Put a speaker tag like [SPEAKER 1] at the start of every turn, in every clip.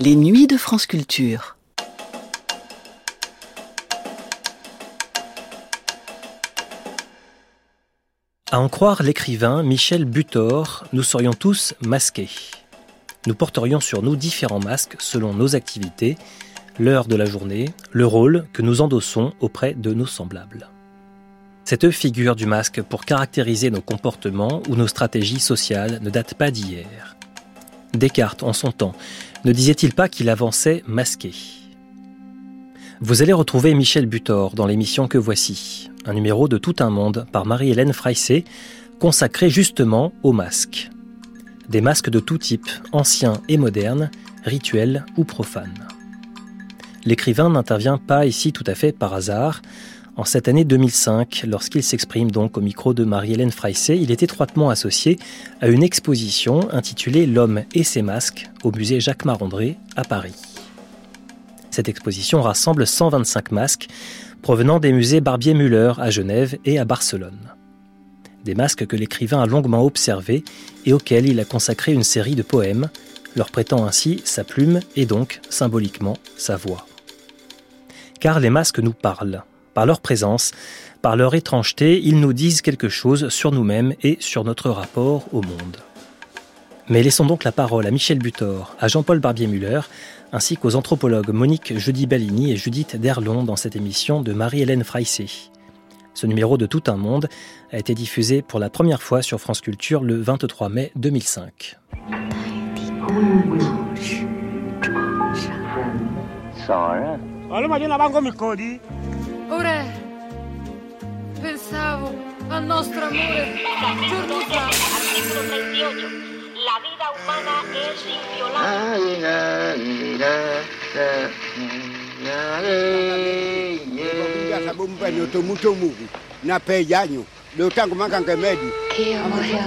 [SPEAKER 1] Les nuits de France Culture.
[SPEAKER 2] À en croire l'écrivain Michel Butor, nous serions tous masqués. Nous porterions sur nous différents masques selon nos activités, l'heure de la journée, le rôle que nous endossons auprès de nos semblables. Cette figure du masque pour caractériser nos comportements ou nos stratégies sociales ne date pas d'hier. Descartes, en son temps, ne disait-il pas qu'il avançait masqué Vous allez retrouver Michel Butor dans l'émission que voici, un numéro de Tout un monde par Marie-Hélène Freissé, consacré justement aux masques. Des masques de tout type, anciens et modernes, rituels ou profanes. L'écrivain n'intervient pas ici tout à fait par hasard. En cette année 2005, lorsqu'il s'exprime donc au micro de Marie-Hélène Freissé, il est étroitement associé à une exposition intitulée L'homme et ses masques au musée Jacques Marandré à Paris. Cette exposition rassemble 125 masques provenant des musées Barbier-Muller à Genève et à Barcelone. Des masques que l'écrivain a longuement observés et auxquels il a consacré une série de poèmes, leur prêtant ainsi sa plume et donc, symboliquement, sa voix car les masques nous parlent. Par leur présence, par leur étrangeté, ils nous disent quelque chose sur nous-mêmes et sur notre rapport au monde. Mais laissons donc la parole à Michel Butor, à Jean-Paul Barbier-Muller, ainsi qu'aux anthropologues Monique Jeudi Ballini et Judith Derlon dans cette émission de Marie-Hélène Freissé. Ce numéro de Tout un monde a été diffusé pour la première fois sur France Culture le 23 mai 2005.
[SPEAKER 3] Ora pensavo al nostro amore giorno fa.
[SPEAKER 4] Artículo 38. La vida humana es inviolable.
[SPEAKER 5] Sababu mpeni tomutomu na pejanyu. Leo tangu makange medi.
[SPEAKER 6] Keomohea,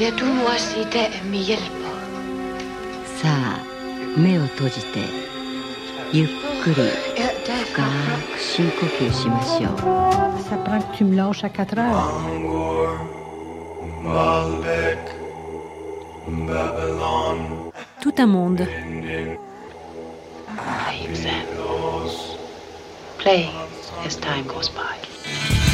[SPEAKER 6] ja tunnua siitä mi helppo.
[SPEAKER 7] さあ目を閉じてゆっくり
[SPEAKER 6] Ja,
[SPEAKER 7] 深く Simplification.
[SPEAKER 8] Ça prend que tu me lâches à 4 heures.
[SPEAKER 9] Tout un monde.
[SPEAKER 6] Ah, Playing as time goes by.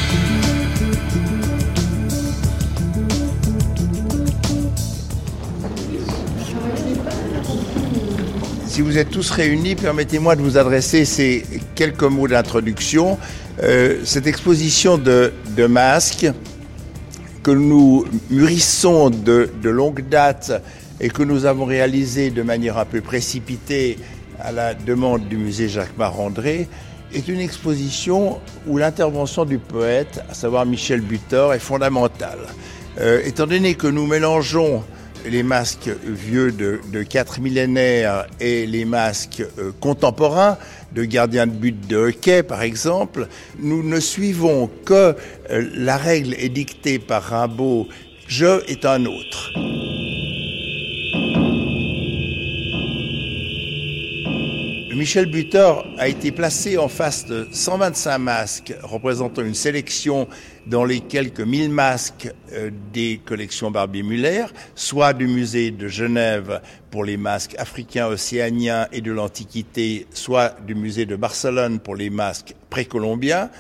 [SPEAKER 10] Si vous êtes tous réunis, permettez-moi de vous adresser ces quelques mots d'introduction. Euh, cette exposition de, masques que nous mûrissons de, de longue date et que nous avons réalisée de manière un peu précipitée à la demande du musée Jacques Marandré, est une exposition où l'intervention du poète, à savoir Michel Butor, est fondamentale. Euh, étant donné que nous mélangeons les masques vieux de, quatre millénaires et les masques euh, contemporains de gardiens de but de hockey, par exemple, nous ne suivons que euh, la règle édictée par Rimbaud, je est un autre. Michel Butor a été placé en face de 125 masques représentant une sélection dans les quelques 1000 masques euh, des collections Barbier-Muller, soit du musée de Genève pour les masques africains, océaniens et de l'Antiquité, soit du musée de Barcelone pour les masques précolombiens.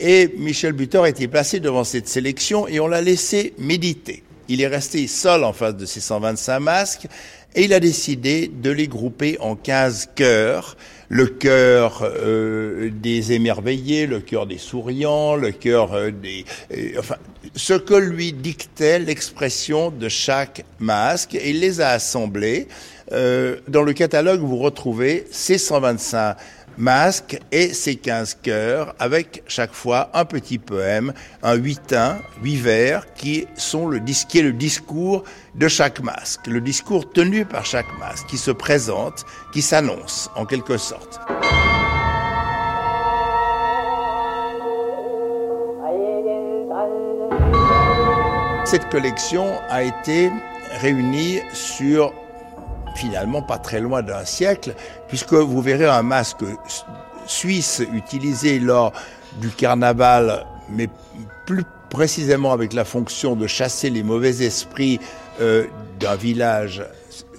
[SPEAKER 10] Et Michel Butor a été placé devant cette sélection et on l'a laissé méditer. Il est resté seul en face de ces 125 masques et il a décidé de les grouper en 15 chœurs. Le chœur euh, des émerveillés, le chœur des souriants, le chœur euh, des... euh, enfin, ce que lui dictait l'expression de chaque masque, et il les a assemblés. Dans le catalogue, vous retrouvez ces 125 masques et ces 15 chœurs avec chaque fois un petit poème, un huitain, huit vers qui sont le qui est le discours de chaque masque, le discours tenu par chaque masque qui se présente, qui s'annonce en quelque sorte. Cette collection a été réunie sur finalement pas très loin d'un siècle, puisque vous verrez un masque suisse utilisé lors du carnaval, mais plus précisément avec la fonction de chasser les mauvais esprits euh, d'un village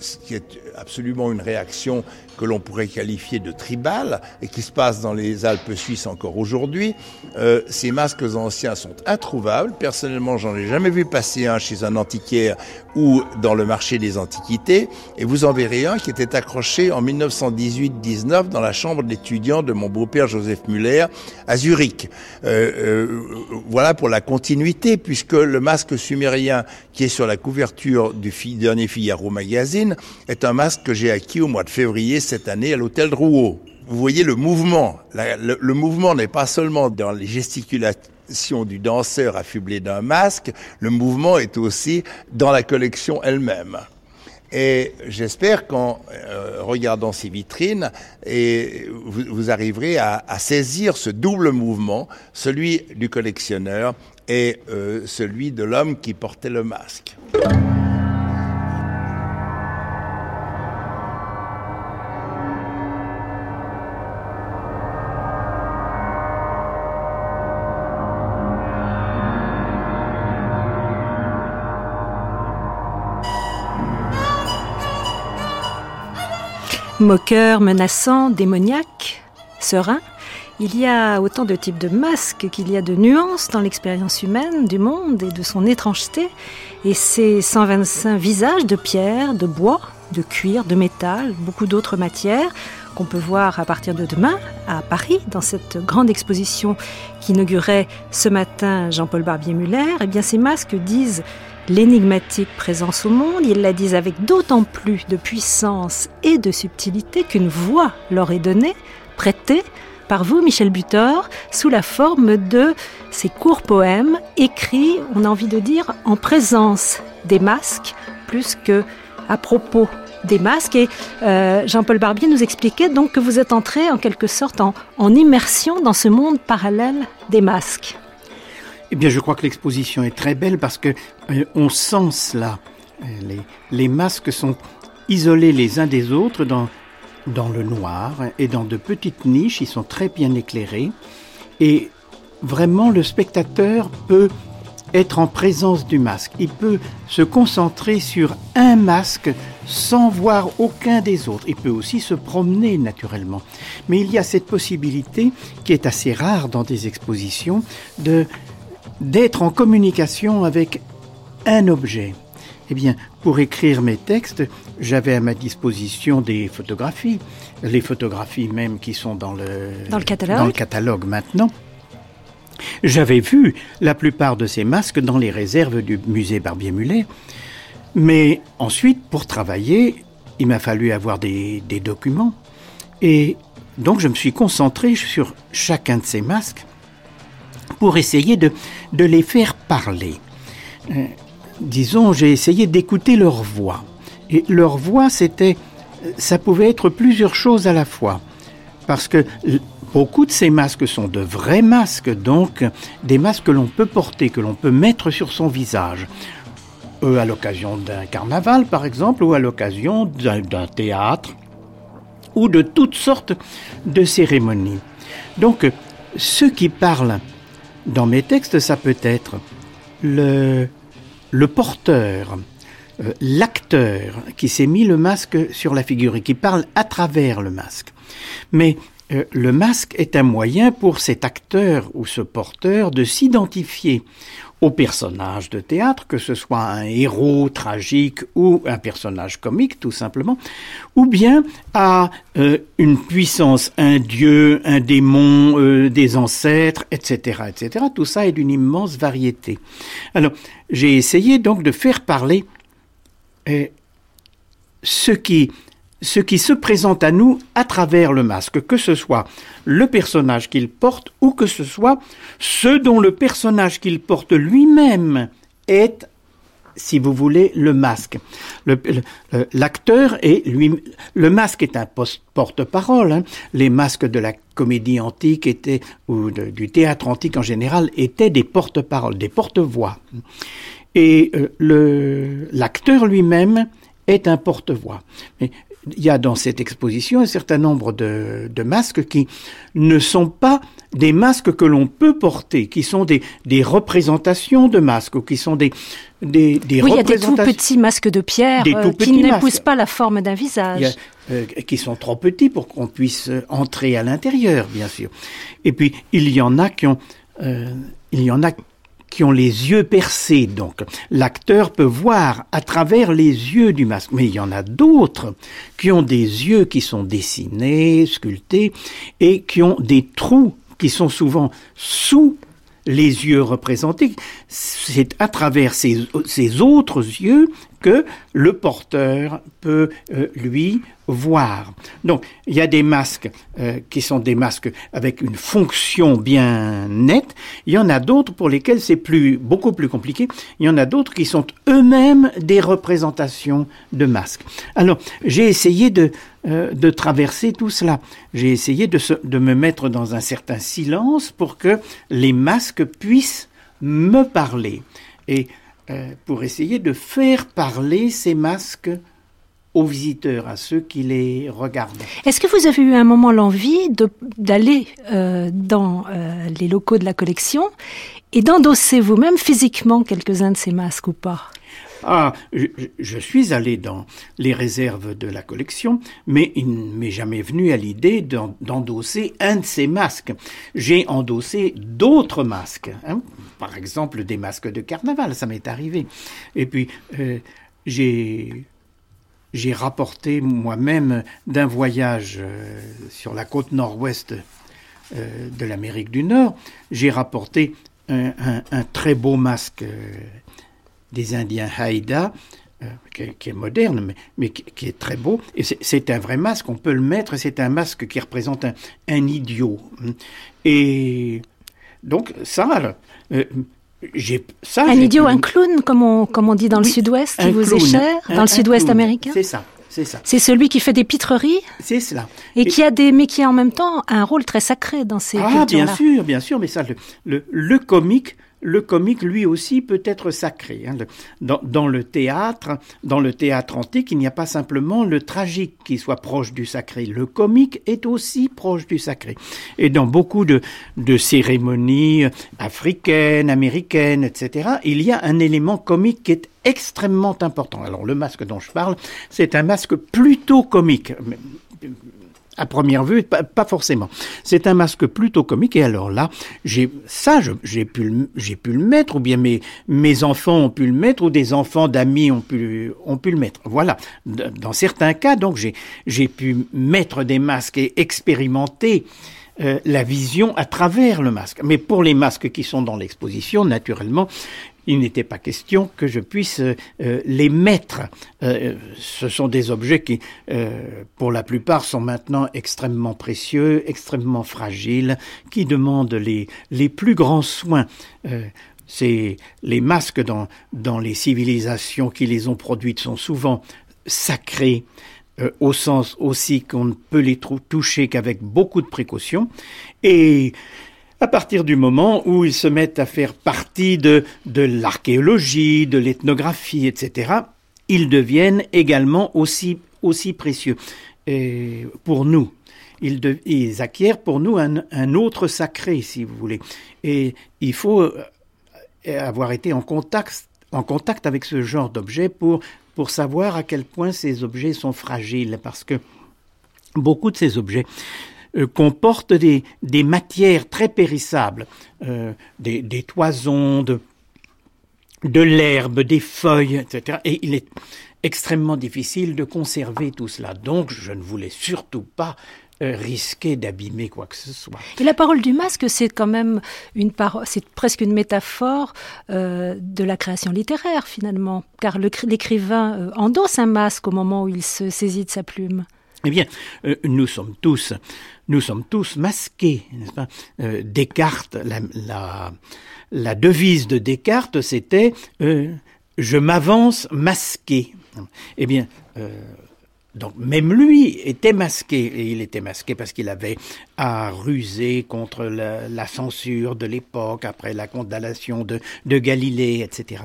[SPEAKER 10] ce qui est absolument une réaction que l'on pourrait qualifier de tribale et qui se passe dans les Alpes suisses encore aujourd'hui. Euh, ces masques anciens sont introuvables. Personnellement, j'en ai jamais vu passer un chez un antiquaire ou dans le marché des antiquités. Et vous en verrez un qui était accroché en 1918-19 dans la chambre d'étudiants de mon beau-père Joseph Muller à Zurich. Euh, euh, voilà pour la continuité, puisque le masque sumérien qui est sur la couverture du dernier Figaro magazine est un masque que j'ai acquis au mois de février cette année à l'hôtel Drouot. Vous voyez le mouvement. le, mouvement n'est pas seulement dans les gesticulations du danseur affublé d'un masque, le mouvement est aussi dans la collection elle-même. Et j'espère qu'en euh, regardant ces vitrines, vous, arriverez à, à, saisir ce double mouvement, celui du collectionneur et euh, celui de l'homme qui portait le masque.
[SPEAKER 9] Moqueur, menaçant, démoniaque, serein, il y a autant de types de masques qu'il y a de nuances dans l'expérience humaine du monde et de son étrangeté. Et ces 125 visages de pierre, de bois, de cuir, de métal, beaucoup d'autres matières qu'on peut voir à partir de demain à Paris dans cette grande exposition qu'inaugurait ce matin Jean-Paul Barbier-Muller, eh bien ces masques disent l'énigmatique présence au monde, ils la disent avec d'autant plus de puissance et de subtilité qu'une voix leur est donnée, prêtée par vous, Michel Butor, sous la forme de ces courts poèmes écrits, on a envie de dire, en présence des masques, plus que à propos des masques. Et euh, Jean-Paul Barbier nous expliquait donc que vous êtes entré en quelque sorte en, en immersion dans ce monde parallèle des masques.
[SPEAKER 11] Eh bien, je crois que l'exposition est très belle parce que euh, on sent cela. Euh, les, les, masques sont isolés les uns des autres dans, dans le noir et dans de petites niches. Ils sont très bien éclairés. Et vraiment, le spectateur peut être en présence du masque. Il peut se concentrer sur un masque sans voir aucun des autres. Il peut aussi se promener naturellement. Mais il y a cette possibilité, qui est assez rare dans des expositions, de d'être en communication avec un objet. Eh bien, pour écrire mes textes, j'avais à ma disposition des photographies, les photographies même qui sont dans le,
[SPEAKER 9] dans le catalogue,
[SPEAKER 11] dans le catalogue maintenant. J'avais vu la plupart de ces masques dans les réserves du musée Barbier-Muller. Mais ensuite, pour travailler, il m'a fallu avoir des, des documents. Et donc, je me suis concentré sur chacun de ces masques pour essayer de, de les faire parler. Euh, disons, j'ai essayé d'écouter leur voix. Et leur voix, c'était, ça pouvait être plusieurs choses à la fois. Parce que beaucoup de ces masques sont de vrais masques, donc des masques que l'on peut porter, que l'on peut mettre sur son visage. Euh, à l'occasion d'un carnaval, par exemple, ou à l'occasion d'un théâtre, ou de toutes sortes de cérémonies. Donc, ceux qui parlent dans mes textes, ça peut être le, porteur, euh, l'acteur qui s'est mis le masque sur la figure et qui parle à travers le masque. Mais euh, le masque est un moyen pour cet acteur ou ce porteur de s'identifier au personnage de théâtre, que ce soit un héros tragique ou un personnage comique tout simplement, ou bien à euh, une puissance, un dieu, un démon, euh, des ancêtres, etc., etc. Tout ça est d'une immense variété. Alors, j'ai essayé donc de faire parler euh, ce qui ce qui se présente à nous à travers le masque, que ce soit le personnage qu'il porte ou que ce soit ce dont le personnage qu'il porte lui-même est si vous voulez, le masque. L'acteur est lui, le masque est un porte-parole. Hein. Les masques de la comédie antique étaient ou du théâtre antique en général étaient des porte-paroles, des porte-voix. Et euh, l'acteur lui-même est un porte-voix il y a dans cette exposition un certain nombre de, de masques qui ne sont pas des masques que l'on peut porter, qui sont des, des, représentations de masques, ou qui sont des, des, des
[SPEAKER 9] oui, il y a des tout petits masques de pierre euh, qui n'épousent pas la forme d'un visage.
[SPEAKER 11] a, euh, qui sont trop petits pour qu'on puisse euh, entrer à l'intérieur, bien sûr. Et puis il y en a qui ont, euh, il y en a qui ont les yeux percés, donc l'acteur peut voir à travers les yeux du masque. Mais il y en a d'autres qui ont des yeux qui sont dessinés, sculptés, et qui ont des trous qui sont souvent sous les yeux représentés. C'est à travers ces, ces autres yeux que le porteur peut, euh, lui, voir. Donc, il y a des masques euh, qui sont des masques avec une fonction bien nette. Il y en a d'autres pour lesquels c'est plus, beaucoup plus compliqué. Il y en a d'autres qui sont eux-mêmes des représentations de masques. Alors, j'ai essayé de, euh, de traverser tout cela. J'ai essayé de, se- de me mettre dans un certain silence pour que les masques puissent me parler. Et pour essayer de faire parler ces masques aux visiteurs, à ceux qui les regardent.
[SPEAKER 9] Est-ce que vous avez eu un moment l'envie d'aller euh, dans euh, les locaux de la collection et d'endosser vous-même physiquement quelques-uns de ces masques ou pas?
[SPEAKER 11] Ah, je, suis allé dans les réserves de la collection, mais il ne m'est jamais venu à l'idée d'en- d'endosser un de ces masques. J'ai endossé d'autres masques, hein. Par exemple des masques de carnaval, ça m'est arrivé. Et puis, euh, j'ai rapporté moi-même d'un voyage euh, sur la côte nord-ouest euh, de l'Amérique du Nord, j'ai rapporté un, très beau masque des Indiens Haïda, qui, est- moderne, mais, qui, est très beau. Et c'est- c'est un vrai masque, on peut le mettre, c'est un masque qui représente un, un idiot. Et donc, ça, euh, ça.
[SPEAKER 9] Un idiot, un clown, comme on, comme on dit dans le sud-ouest, qui vous
[SPEAKER 11] clown,
[SPEAKER 9] est cher,
[SPEAKER 11] un-
[SPEAKER 9] dans le sud-ouest américain
[SPEAKER 11] C'est ça, c'est ça.
[SPEAKER 9] C'est celui qui fait des pitreries
[SPEAKER 11] C'est cela.
[SPEAKER 9] et, qui a des, mais qui a en même temps un rôle très sacré dans ces
[SPEAKER 11] Ah, bien sûr, bien sûr, mais ça, le, le, le comique, le comique, lui aussi, peut être sacré. hein. Dans, le théâtre, dans le théâtre antique, il n'y a pas simplement le tragique qui soit proche du sacré. Le comique est aussi proche du sacré. Et dans beaucoup de cérémonies africaines, américaines, etc., il y a un élément comique qui est extrêmement important. Alors, le masque dont je parle, c'est un masque plutôt comique. À première vue, pas, forcément. C'est un masque plutôt comique. Et alors là, j'ai ça, j'ai pu, j'ai pu le mettre, ou bien mes, mes enfants ont pu le mettre, ou des enfants d'amis ont pu, ont pu le mettre. Voilà. Dans certains cas, donc, j'ai pu mettre des masques et expérimenter euh, la vision à travers le masque. Mais pour les masques qui sont dans l'exposition, naturellement, il n'était pas question que je puisse euh, euh, les mettre. Euh, ce sont des objets qui, euh, pour la plupart, sont maintenant extrêmement précieux, extrêmement fragiles, qui demandent les, les plus grands soins. Euh, c'est les masques dans, dans les civilisations qui les ont produites sont souvent sacrés, euh, au sens aussi qu'on ne peut les toucher qu'avec beaucoup de précautions. Et à partir du moment où ils se mettent à faire partie de, de l'archéologie, de l'ethnographie, etc., ils deviennent également aussi, aussi précieux pour nous. Ils, acquièrent pour nous un, un autre sacré, si vous voulez. Et il faut euh, avoir été en contact, en contact avec ce genre d'objets pour, pour savoir à quel point ces objets sont fragiles, parce que beaucoup de ces objets euh, comportent des, des matières très périssables, euh, des, des toisons, de, de l'herbe, des feuilles, etc. Et il est extrêmement difficile de conserver tout cela. Donc je ne voulais surtout pas risquer d'abîmer quoi que ce soit.
[SPEAKER 9] Et la parole du masque, c'est quand même une parole, c'est presque une métaphore euh, de la création littéraire finalement, car l'écrivain euh, endosse un masque au moment où il se saisit de sa plume.
[SPEAKER 11] Eh bien, euh, nous sommes tous, nous sommes tous masqués, n'est-ce pas? Euh, Descartes, la, la, la devise de Descartes, c'était euh, je m'avance masqué. Eh bien, euh, donc même lui était masqué, et il était masqué parce qu'il avait à ruser contre la, censure de l'époque, après la condamnation de, Galilée, etc.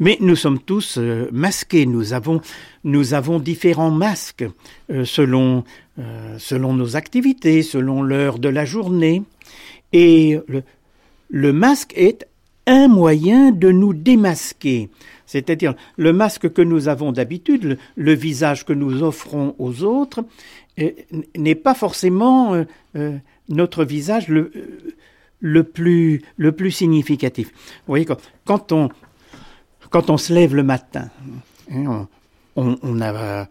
[SPEAKER 11] Mais nous sommes tous euh, masqués, nous avons, nous avons différents masques euh, selon, euh, selon nos activités, selon l'heure de la journée, et le masque est un moyen de nous démasquer. C'est-à-dire le masque que nous avons d'habitude, le, visage que nous offrons aux autres, n'est pas forcément euh, euh, notre visage le, plus, le plus significatif. Vous voyez, quand, on, quand on se lève le matin, hein, on, a,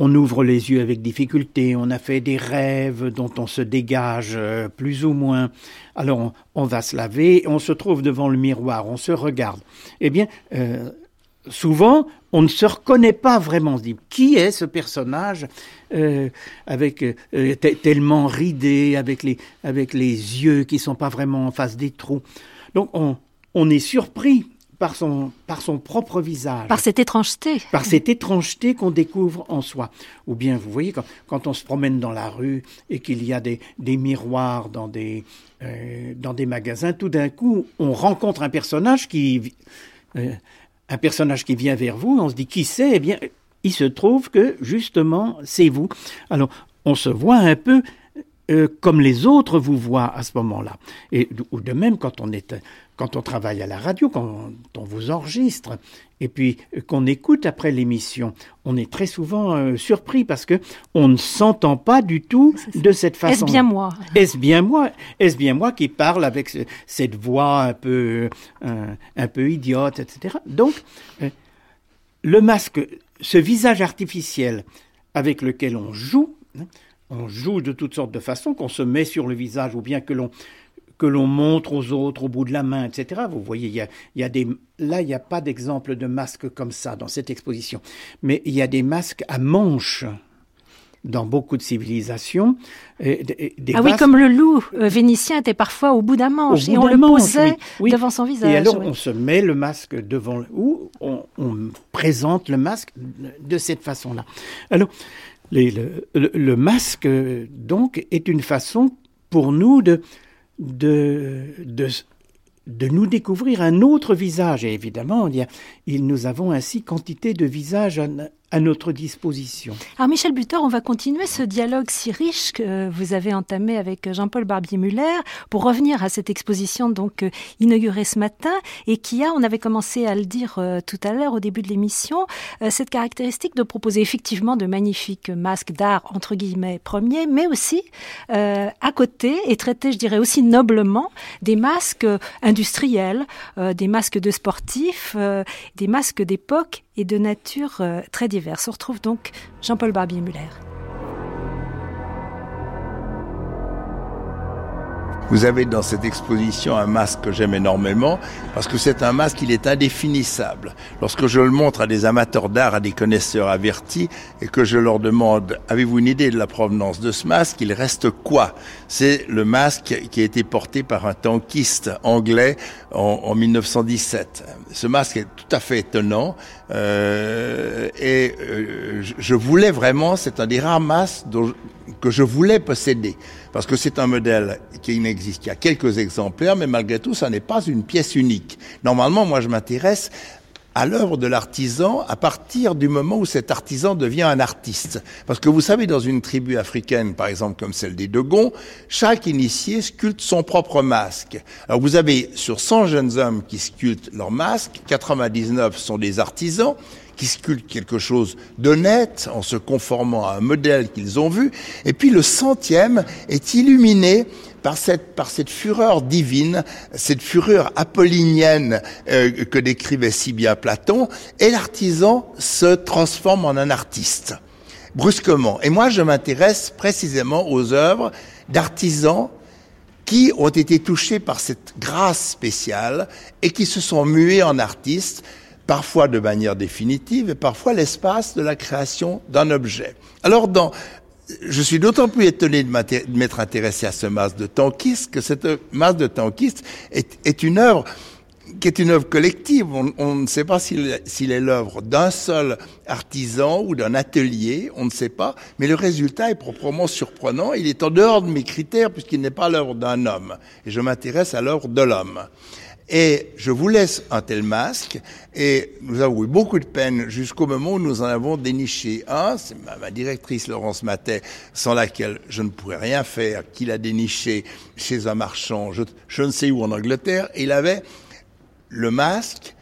[SPEAKER 11] on ouvre les yeux avec difficulté, on a fait des rêves dont on se dégage euh, plus ou moins. Alors on, va se laver, on se trouve devant le miroir, on se regarde. Eh bien, souvent, on ne se reconnaît pas vraiment. On se dit, qui est ce personnage euh, avec euh, tellement ridé, avec les, avec les yeux qui sont pas vraiment en face des trous. Donc on, on est surpris par son, par son propre visage.
[SPEAKER 9] Par cette étrangeté.
[SPEAKER 11] Par cette étrangeté qu'on découvre en soi. Ou bien, vous voyez, quand, quand on se promène dans la rue et qu'il y a des, des miroirs dans des, euh, dans des magasins, tout d'un coup, on rencontre un personnage qui un personnage qui vient vers vous, on se dit qui c'est? Eh bien, il se trouve que justement, c'est vous. Alors, on se voit un peu euh, comme les autres vous voient à ce moment-là. Et ou de même quand on est quand on travaille à la radio, quand on, vous enregistre, et puis euh, qu'on écoute après l'émission, on est très souvent euh, surpris parce que on ne s'entend pas du tout de cette façon.
[SPEAKER 9] Est-ce bien moi?
[SPEAKER 11] Est-ce bien moi? Est-ce bien moi qui parle avec cette voix un peu un, peu idiote, etc. Donc le masque, ce visage artificiel avec lequel on joue. Hein, on joue de toutes sortes de façons, qu'on se met sur le visage ou bien que l'on que l'on montre aux autres au bout de la main, etc. Vous voyez, il y a, des, là, il n'y a pas d'exemple de masque comme ça dans cette exposition. Mais il y a des masques à manches dans beaucoup de civilisations.
[SPEAKER 9] ah oui, comme le loup euh, vénitien était parfois au bout d'un manche et on le posait devant son visage.
[SPEAKER 11] Et alors on se met le masque devant ou on, on présente le masque de cette façon-là. Alors le, masque, donc, est une façon pour nous de, de, de, nous découvrir un autre visage. Et évidemment, il, nous avons ainsi quantité de visages à notre disposition.
[SPEAKER 9] Alors Michel Butor, on va continuer ce dialogue si riche que vous avez entamé avec Jean-Paul Barbier-Muller pour revenir à cette exposition donc euh, inaugurée ce matin et qui a, on avait commencé à le dire euh, tout à l'heure au début de l'émission, euh, cette caractéristique de proposer effectivement de magnifiques masques d'art entre guillemets premiers, mais aussi à côté et traiter, je dirais aussi noblement, des masques industriels, des masques de sportifs, des masques d'époque et de nature euh, très diverses. On retrouve donc Jean-Paul Barbier-Muller.
[SPEAKER 10] Vous avez dans cette exposition un masque que j'aime énormément parce que c'est un masque, il est indéfinissable. Lorsque je le montre à des amateurs d'art, à des connaisseurs avertis et que je leur demande avez-vous une idée de la provenance de ce masque, il reste quoi? C'est le masque qui a été porté par un tankiste anglais en, en 1917. Ce masque est tout à fait étonnant euh, et euh, je voulais vraiment, c'est un des rares masques que je voulais posséder parce que c'est un modèle qui n'existe qu'il y a quelques exemplaires, mais malgré tout, ça n'est pas une pièce unique. Normalement, moi, je m'intéresse à l'œuvre de l'artisan à partir du moment où cet artisan devient un artiste. Parce que vous savez, dans une tribu africaine, par exemple comme celle des Dogons, chaque initié sculpte son propre masque. Alors vous avez sur 100 jeunes hommes qui sculptent leur masque, 99 sont des artisans, qui sculptent quelque chose d'honnête en se conformant à un modèle qu'ils ont vu. Et puis le centième est illuminé par cette, par cette fureur divine, cette fureur apollinienne euh, que décrivait si bien Platon, et l'artisan se transforme en un artiste, brusquement. Et moi, je m'intéresse précisément aux œuvres d'artisans qui ont été touchés par cette grâce spéciale et qui se sont mués en artistes parfois de manière définitive et parfois l'espace de la création d'un objet. Alors dans je suis d'autant plus étonné de m'être intéressé à ce masque de tankiste que cette masse de tankiste est, une œuvre qui est une œuvre collective. On, ne sait pas s'il est l'œuvre d'un seul artisan ou d'un atelier, on ne sait pas, mais le résultat est proprement surprenant. Il est en dehors de mes critères puisqu'il n'est pas l'œuvre d'un homme. Et je m'intéresse à l'œuvre de l'homme. Et je vous laisse un tel masque, et nous avons eu beaucoup de peine jusqu'au moment où nous en avons déniché un, c'est ma, directrice Laurence Matet, sans laquelle je ne pourrais rien faire, qui l'a déniché chez un marchand, je, ne sais où en Angleterre, et il avait le masque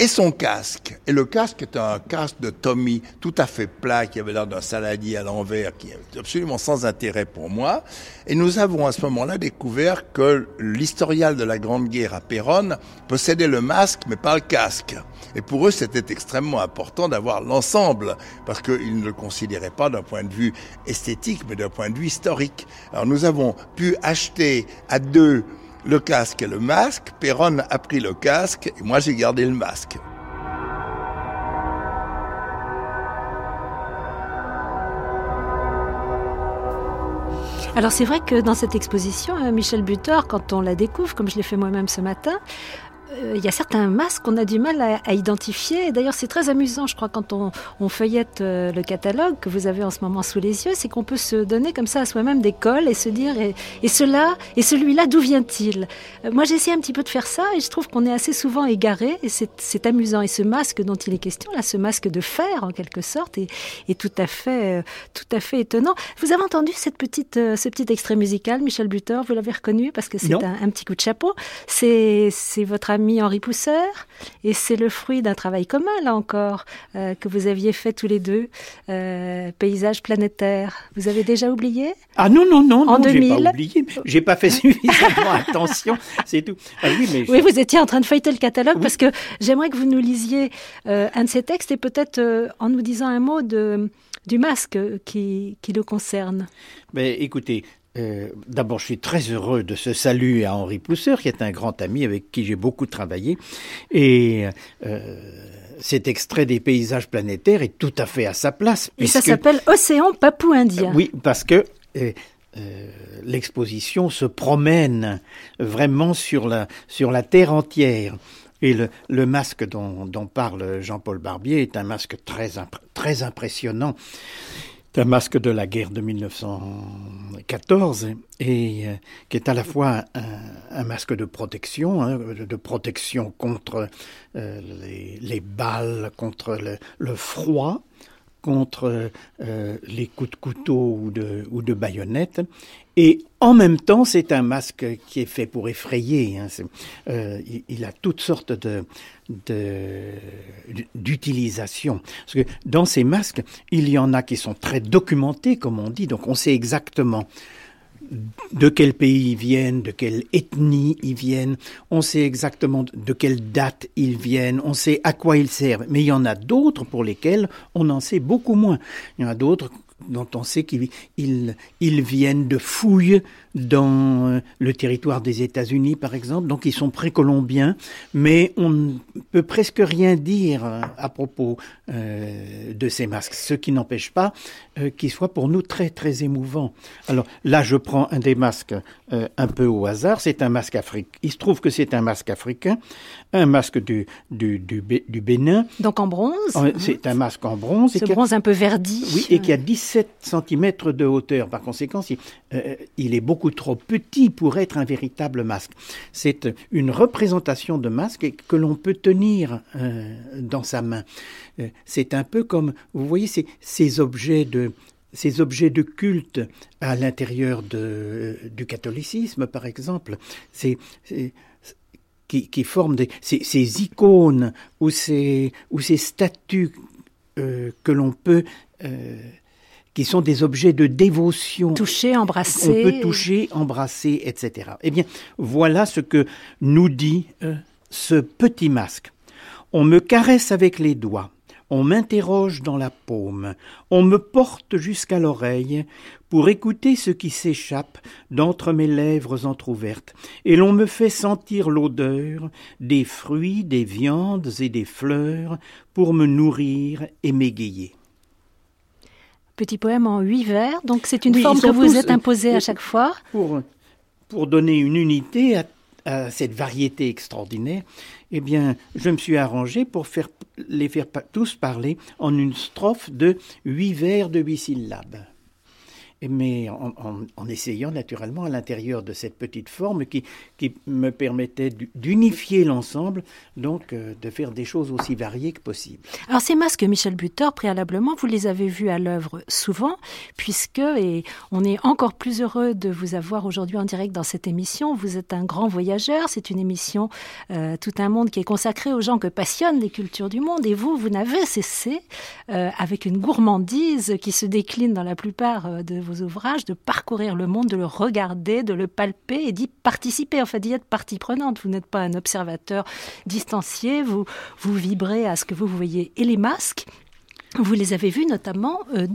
[SPEAKER 10] et son casque. Et le casque est un casque de Tommy tout à fait plat, qui avait l'air d'un saladier à l'envers, qui est absolument sans intérêt pour moi. Et nous avons à ce moment-là découvert que l'historial de la Grande Guerre à Péronne possédait le masque, mais pas le casque. Et pour eux, c'était extrêmement important d'avoir l'ensemble, parce qu'ils ne le considéraient pas d'un point de vue esthétique, mais d'un point de vue historique. Alors nous avons pu acheter à deux le casque et le masque. Perron a pris le casque et moi j'ai gardé le masque.
[SPEAKER 9] Alors c'est vrai que dans cette exposition, euh, Michel Butor, quand on la découvre, comme je l'ai fait moi-même ce matin, euh, il y a certains masques qu'on a du mal à, identifier. D'ailleurs, c'est très amusant, je crois, quand on, feuillette euh, le catalogue que vous avez en ce moment sous les yeux, c'est qu'on peut se donner comme ça à soi-même des cols et se dire et, et cela et celui-là, d'où vient-il? Euh, Moi, j'ai essayé un petit peu de faire ça et je trouve qu'on est assez souvent égaré et c'est amusant. Et ce masque dont il est question, là, ce masque de fer en quelque sorte, est, est tout à fait, tout à fait étonnant. Vous avez entendu cette petite, ce petit extrait musical, Michel Butor? Vous l'avez reconnu parce que c'est un, un, petit coup de chapeau. C'est votre ami Henri Pousseur, et c'est le fruit d'un travail commun, là encore, euh, que vous aviez fait tous les deux, euh, Paysage planétaire. Vous avez déjà oublié?
[SPEAKER 11] Ah non, non, non, en non, 2000. j'ai pas oublié, j'ai pas fait suffisamment attention, c'est tout.
[SPEAKER 9] Ah oui, mais oui, vous étiez en train de feuilleter le catalogue, parce que j'aimerais que vous nous lisiez euh, un de ces textes, et peut-être en nous disant un mot de du masque qui, qui le concerne.
[SPEAKER 11] Mais ben, écoutez, euh, d'abord, je suis très heureux de ce salut à Henri Pousseur, qui est un grand ami avec qui j'ai beaucoup travaillé. Et euh, cet extrait des paysages planétaires est tout à fait à sa place.
[SPEAKER 9] Et ça s'appelle Océan Papou-Indien.
[SPEAKER 11] oui, parce que euh, l'exposition se promène vraiment sur la, sur la Terre entière. Et le, le masque dont, dont parle Jean-Paul Barbier est un masque très, très impressionnant. Un masque de la guerre de 1914 et euh, qui est à la fois un, masque de protection, hein, de protection contre euh, les, balles, contre le froid, contre euh, les coups de couteau ou de, ou de baïonnette. Et en même temps, c'est un masque qui est fait pour effrayer. Hein. Euh, il, a toutes sortes de, d'utilisation. Parce que dans ces masques, il y en a qui sont très documentés, comme on dit. Donc on sait exactement de quel pays ils viennent, de quelle ethnie ils viennent, on sait exactement de quelle date ils viennent, on sait à quoi ils servent. Mais il y en a d'autres pour lesquels on en sait beaucoup moins. Il y en a d'autres dont on sait qu'ils ils, viennent de fouilles dans euh, le territoire des États-Unis, par exemple, donc ils sont précolombiens, mais on ne peut presque rien dire euh, à propos euh, de ces masques, ce qui n'empêche pas qu'ils soient pour nous très très émouvants. Alors là, je prends un des masques un peu au hasard, c'est un masque africain. Il se trouve que c'est un masque africain, un masque du, du, du, Bénin.
[SPEAKER 9] Donc en bronze
[SPEAKER 11] C'est un masque en bronze.
[SPEAKER 9] Ce bronze un peu verdi.
[SPEAKER 11] Oui, et qui a 17 cm de hauteur. Par conséquent, il est beaucoup beaucoup trop petit pour être un véritable masque. C'est une représentation de masque que l'on peut tenir euh, dans sa main. Euh, c'est un peu comme, vous voyez, ces, ces objets de ces objets de culte à l'intérieur de, du catholicisme, par exemple, qui, qui, forment des, ces, ces, icônes ou ces, ou ces statues euh, que l'on peut qui sont des objets de dévotion.
[SPEAKER 9] Toucher, embrasser.
[SPEAKER 11] On peut toucher, embrasser, etc. Eh bien, voilà ce que nous dit euh, ce petit masque. On me caresse avec les doigts, on m'interroge dans la paume, on me porte jusqu'à l'oreille pour écouter ce qui s'échappe d'entre mes lèvres entr'ouvertes, et l'on me fait sentir l'odeur des fruits, des viandes et des fleurs pour me nourrir et m'égayer
[SPEAKER 9] petit poème en huit vers. Donc c'est une forme que vous êtes imposée à chaque fois.
[SPEAKER 11] Pour, pour donner une unité à, cette variété extraordinaire, eh bien, je me suis arrangé pour faire, les faire tous parler en une strophe de huit vers de huit syllabes. Mais en, essayant naturellement à l'intérieur de cette petite forme qui, me permettait d'unifier l'ensemble, donc euh, de faire des choses aussi variées que possible.
[SPEAKER 9] Alors ces masques, Michel Butor, préalablement, vous les avez vus à l'œuvre souvent, puisque, et on est encore plus heureux de vous avoir aujourd'hui en direct dans cette émission, vous êtes un grand voyageur, c'est une émission, euh, tout un monde qui est consacré aux gens que passionnent les cultures du monde, et vous, vous n'avez cessé, euh, avec une gourmandise qui se décline dans la plupart de vos ouvrages, de parcourir le monde, de le regarder, de le palper et d'y participer, enfin d'y être partie prenante. Vous n'êtes pas un observateur distancié, vous, vous vibrez à ce que vous voyez. Et les masques, vous les avez vus notamment euh,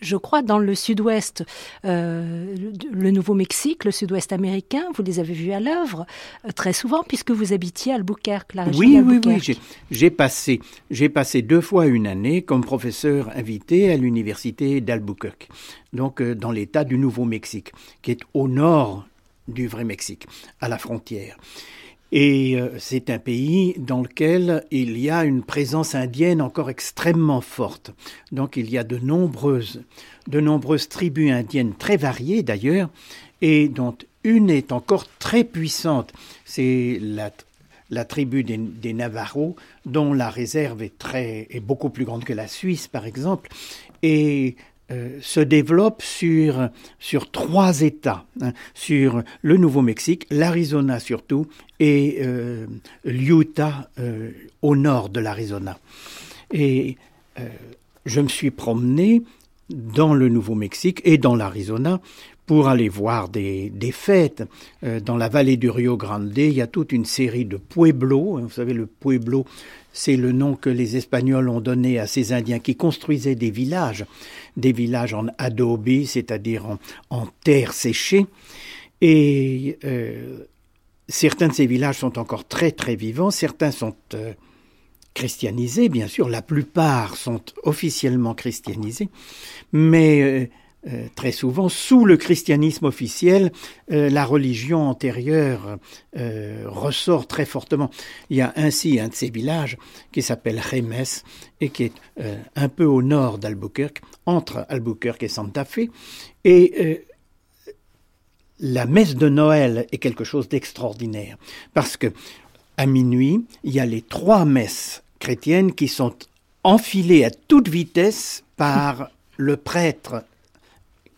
[SPEAKER 9] je crois, dans le sud-ouest, euh, le Nouveau-Mexique, le sud-ouest américain, vous les avez vus à l'œuvre euh, très souvent puisque vous habitiez à Albuquerque, la région
[SPEAKER 11] Oui, oui, oui. J'ai passé, j'ai passé deux fois une année comme professeur invité à l'université d'Albuquerque, donc euh, dans l'État du Nouveau-Mexique, qui est au nord du vrai Mexique, à la frontière. Et euh, c'est un pays dans lequel il y a une présence indienne encore extrêmement forte. Donc il y a de nombreuses, de nombreuses tribus indiennes très variées d'ailleurs, et dont une est encore très puissante. C'est la, la tribu des, Navarros, dont la réserve est, très, est beaucoup plus grande que la Suisse, par exemple. Et euh, se développe sur, sur trois États, hein, sur le Nouveau-Mexique, l'Arizona surtout, et euh, l'Utah euh, au nord de l'Arizona. Et je me suis promené dans le Nouveau-Mexique et dans l'Arizona pour aller voir des, des fêtes. dans la vallée du Rio Grande, il y a toute une série de pueblos. Hein, vous savez, le pueblo, c'est le nom que les Espagnols ont donné à ces Indiens qui construisaient des villages, des villages en adobe, c'est-à-dire en, terre séchée. Et euh, certains de ces villages sont encore très très vivants, certains sont euh, christianisés, bien sûr, la plupart sont officiellement christianisés, mais euh, euh, très souvent, sous le christianisme officiel, euh, la religion antérieure euh, ressort très fortement. Il y a ainsi un de ces villages qui s'appelle Remes et qui est un peu au nord d'Albuquerque, entre Albuquerque et Santa Fe. Et la messe de Noël est quelque chose d'extraordinaire parce que à minuit, il y a les trois messes chrétiennes qui sont enfilées à toute vitesse par le prêtre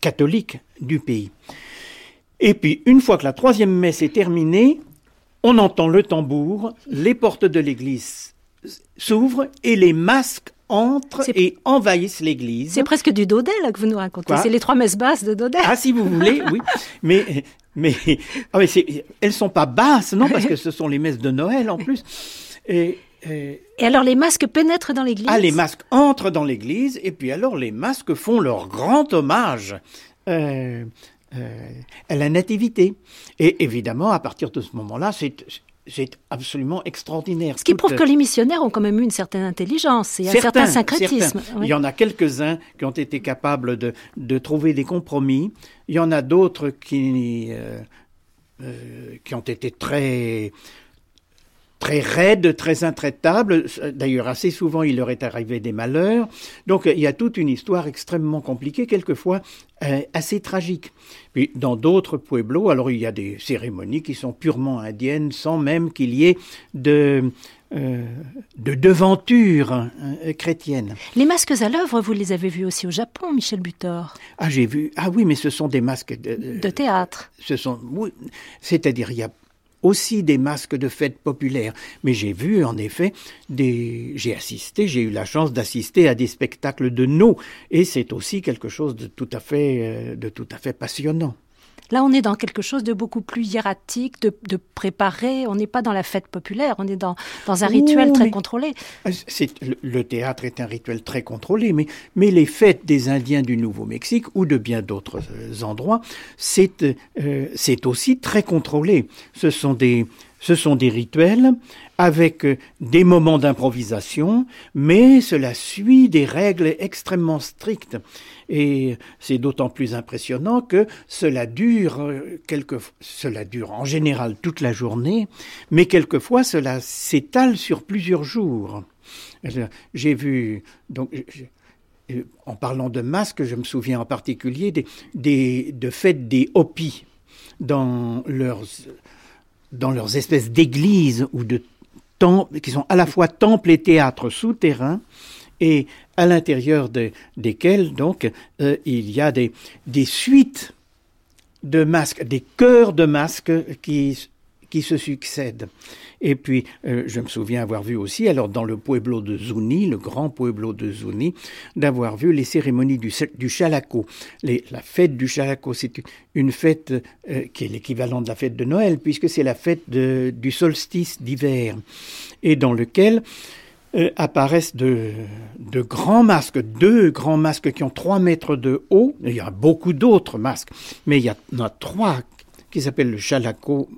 [SPEAKER 11] catholique du pays. Et puis, une fois que la troisième messe est terminée, on entend le tambour, les portes de l'église s'ouvrent et les masques entrent et envahissent l'église.
[SPEAKER 9] C'est presque du Daudet là que vous nous racontez. C'est les trois messes basses de Daudet.
[SPEAKER 11] Ah, si vous voulez, oui. Mais mais, ah, mais elles sont pas basses, non, parce que ce sont les messes de Noël en plus.
[SPEAKER 9] Et et alors les masques pénètrent dans l'église?
[SPEAKER 11] Ah, les masques entrent dans l'église, et puis alors les masques font leur grand hommage euh, euh, à la nativité. Et évidemment, à partir de ce moment-là, c'est c'est absolument extraordinaire.
[SPEAKER 9] Ce qui prouve que les missionnaires ont quand même eu une certaine intelligence et un certain syncrétisme.
[SPEAKER 11] Il y en a quelques-uns qui ont été capables de, de, trouver des compromis. Il y en a d'autres qui, euh, qui ont été très très raide, très intraitable. D'ailleurs, assez souvent, il leur est arrivé des malheurs. Donc, il y a toute une histoire extrêmement compliquée, quelquefois euh, assez tragique. Puis, dans d'autres pueblos, alors il y a des cérémonies qui sont purement indiennes, sans même qu'il y ait de euh, de devanture euh, chrétienne.
[SPEAKER 9] Les masques à l'œuvre, vous les avez vus aussi au Japon, Michel Butor
[SPEAKER 11] Ah, j'ai vu. Ah oui, mais ce sont des masques
[SPEAKER 9] de, de théâtre.
[SPEAKER 11] Ce sont, c'est-à-dire il y a aussi des masques de fêtes populaires. Mais j'ai vu, en effet, des, j'ai assisté, j'ai eu la chance d'assister à des spectacles de nos, et c'est aussi quelque chose de tout à fait, euh, de tout à fait passionnant.
[SPEAKER 9] Là, on est dans quelque chose de beaucoup plus hiératique, de, de préparé. On n'est pas dans la fête populaire, on est dans, dans un rituel très contrôlé.
[SPEAKER 11] Euh, le théâtre est un rituel très contrôlé, mais, mais les fêtes des Indiens du Nouveau-Mexique ou de bien d'autres euh, endroits, c'est euh, c'est aussi très contrôlé. Ce sont des, ce sont des rituels avec des moments d'improvisation, mais cela suit des règles extrêmement strictes. Et c'est d'autant plus impressionnant que cela dure euh, quelque, cela dure en général toute la journée, mais quelquefois cela s'étale sur plusieurs jours. J'ai vu donc en parlant de masques, je me souviens en particulier des, des de fêtes des Hopis dans leurs, dans leurs espèces d'églises ou de temples, qui sont à la fois temples et théâtres souterrains, et à l'intérieur de, desquels, donc, euh, il y a des, des suites de masques, des chœurs de masques qui, qui se succèdent. Et puis, euh, je me souviens avoir vu aussi, alors dans le pueblo de Zuni, le grand pueblo de Zuni, d'avoir vu les cérémonies du, Chalaco. La fête du Chalaco, c'est une fête euh, qui est l'équivalent de la fête de Noël, puisque c'est la fête du solstice d'hiver, et dans lequel euh, apparaissent de, grands masques, deux grands masques qui ont trois mètres de haut. Il y a beaucoup d'autres masques, mais il y en a trois qui s'appellent le Chalaco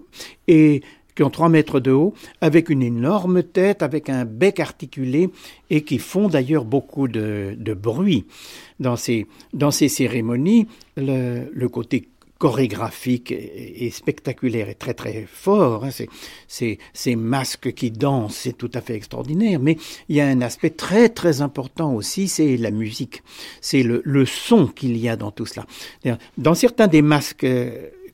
[SPEAKER 11] et qui ont 3 mètres de haut, avec une énorme tête, avec un bec articulé, et qui font d'ailleurs beaucoup de, bruit. Dans ces, dans ces cérémonies, le, côté chorégraphique et, spectaculaire est très très fort. Hein. C'est, ces masques qui dansent, c'est tout à fait extraordinaire. Mais il y a un aspect très très important aussi, c'est la musique. C'est le, le son qu'il y a dans tout cela. Dans certains des masques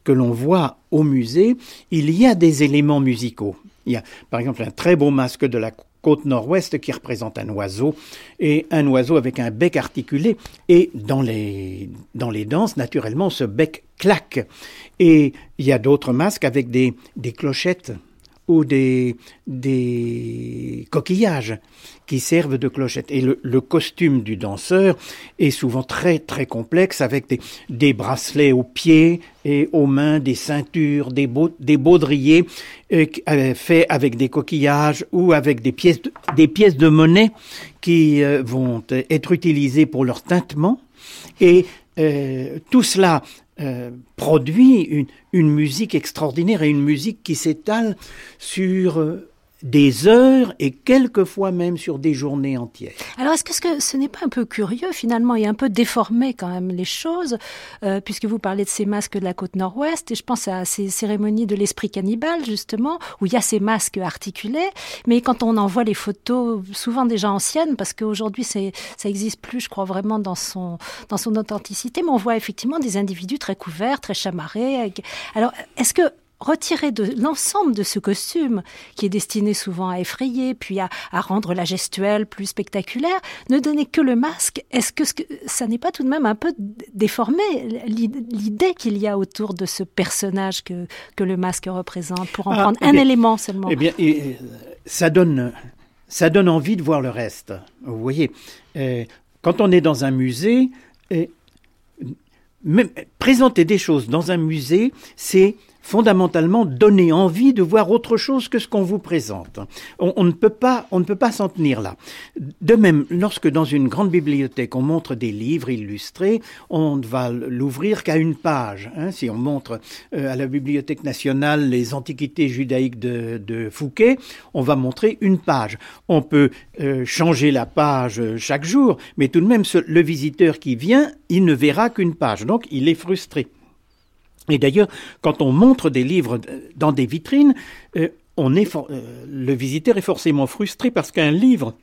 [SPEAKER 11] que l'on voit au musée, il y a des éléments musicaux. Il y a par exemple un très beau masque de la côte nord-ouest qui représente un oiseau et un oiseau avec un bec articulé et dans les, dans les danses, naturellement, ce bec claque. Et il y a d'autres masques avec des, des clochettes ou des, des coquillages qui servent de clochettes. Et le, le, costume du danseur est souvent très très complexe avec des, des bracelets aux pieds et aux mains, des ceintures, des, des baudriers euh, euh, faits avec des coquillages ou avec des pièces de, des pièces de monnaie qui euh, vont être utilisées pour leur tintement. Et euh, tout cela euh, produit une, une, musique extraordinaire et une musique qui s'étale sur euh, des heures et quelquefois même sur des journées entières.
[SPEAKER 9] Alors est-ce que ce n'est pas un peu curieux finalement et un peu déformé quand même les choses, euh, puisque vous parlez de ces masques de la côte nord-ouest et je pense à ces cérémonies de l'esprit cannibale justement, où il y a ces masques articulés, mais quand on en voit les photos, souvent déjà anciennes, parce qu'aujourd'hui ça existe plus, je crois vraiment dans son, dans son authenticité, mais on voit effectivement des individus très couverts, très chamarrés. Alors est-ce que retirer de l'ensemble de ce costume qui est destiné souvent à effrayer puis à, à, rendre la gestuelle plus spectaculaire, ne donner que le masque, est-ce que, que ça n'est pas tout de même un peu déformé l'idée qu'il y a autour de ce personnage que, que le masque représente pour en ah, prendre un
[SPEAKER 11] bien,
[SPEAKER 9] élément seulement?
[SPEAKER 11] Eh bien, et, ça donne ça donne envie de voir le reste. Vous voyez, euh, quand on est dans un musée, euh, même, présenter des choses dans un musée, c'est fondamentalement donner envie de voir autre chose que ce qu'on vous présente. On, ne peut pas, on ne peut pas s'en tenir là. De même, lorsque dans une grande bibliothèque on montre des livres illustrés, on ne va l'ouvrir qu'à une page. Hein. Si on montre euh, à la Bibliothèque nationale les antiquités judaïques de, Fouquet, on va montrer une page. On peut euh, changer la page chaque jour, mais tout de même, le visiteur qui vient, il ne verra qu'une page. Donc, il est frustré. Et d'ailleurs, quand on montre des livres dans des vitrines, euh, euh, le visiteur est forcément frustré parce qu'un livre,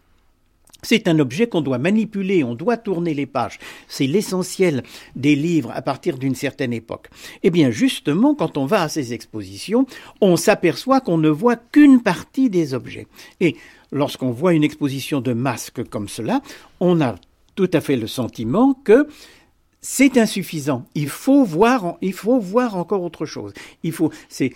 [SPEAKER 11] c'est un objet qu'on doit manipuler, on doit tourner les pages. C'est l'essentiel des livres à partir d'une certaine époque. Eh bien, justement, quand on va à ces expositions, on s'aperçoit qu'on ne voit qu'une partie des objets. Et lorsqu'on voit une exposition de masques comme cela, on a tout à fait le sentiment que c'est insuffisant. Il faut voir, il faut voir encore autre chose. Il faut, c'est,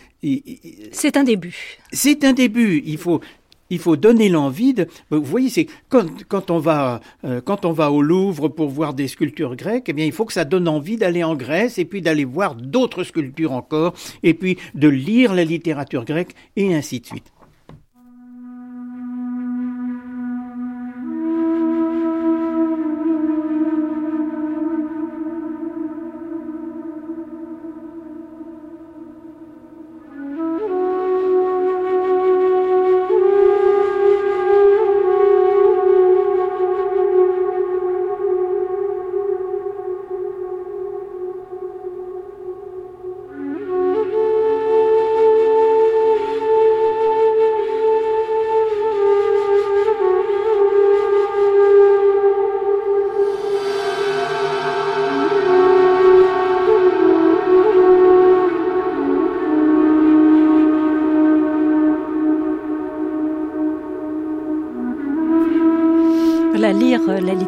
[SPEAKER 9] c'est un début.
[SPEAKER 11] C'est un début. Il faut, il faut donner l'envie de. Vous voyez, c'est quand, quand on va euh, quand on va au Louvre pour voir des sculptures grecques, eh bien, il faut que ça donne envie d'aller en Grèce et puis d'aller voir d'autres sculptures encore et puis de lire la littérature grecque et ainsi de suite.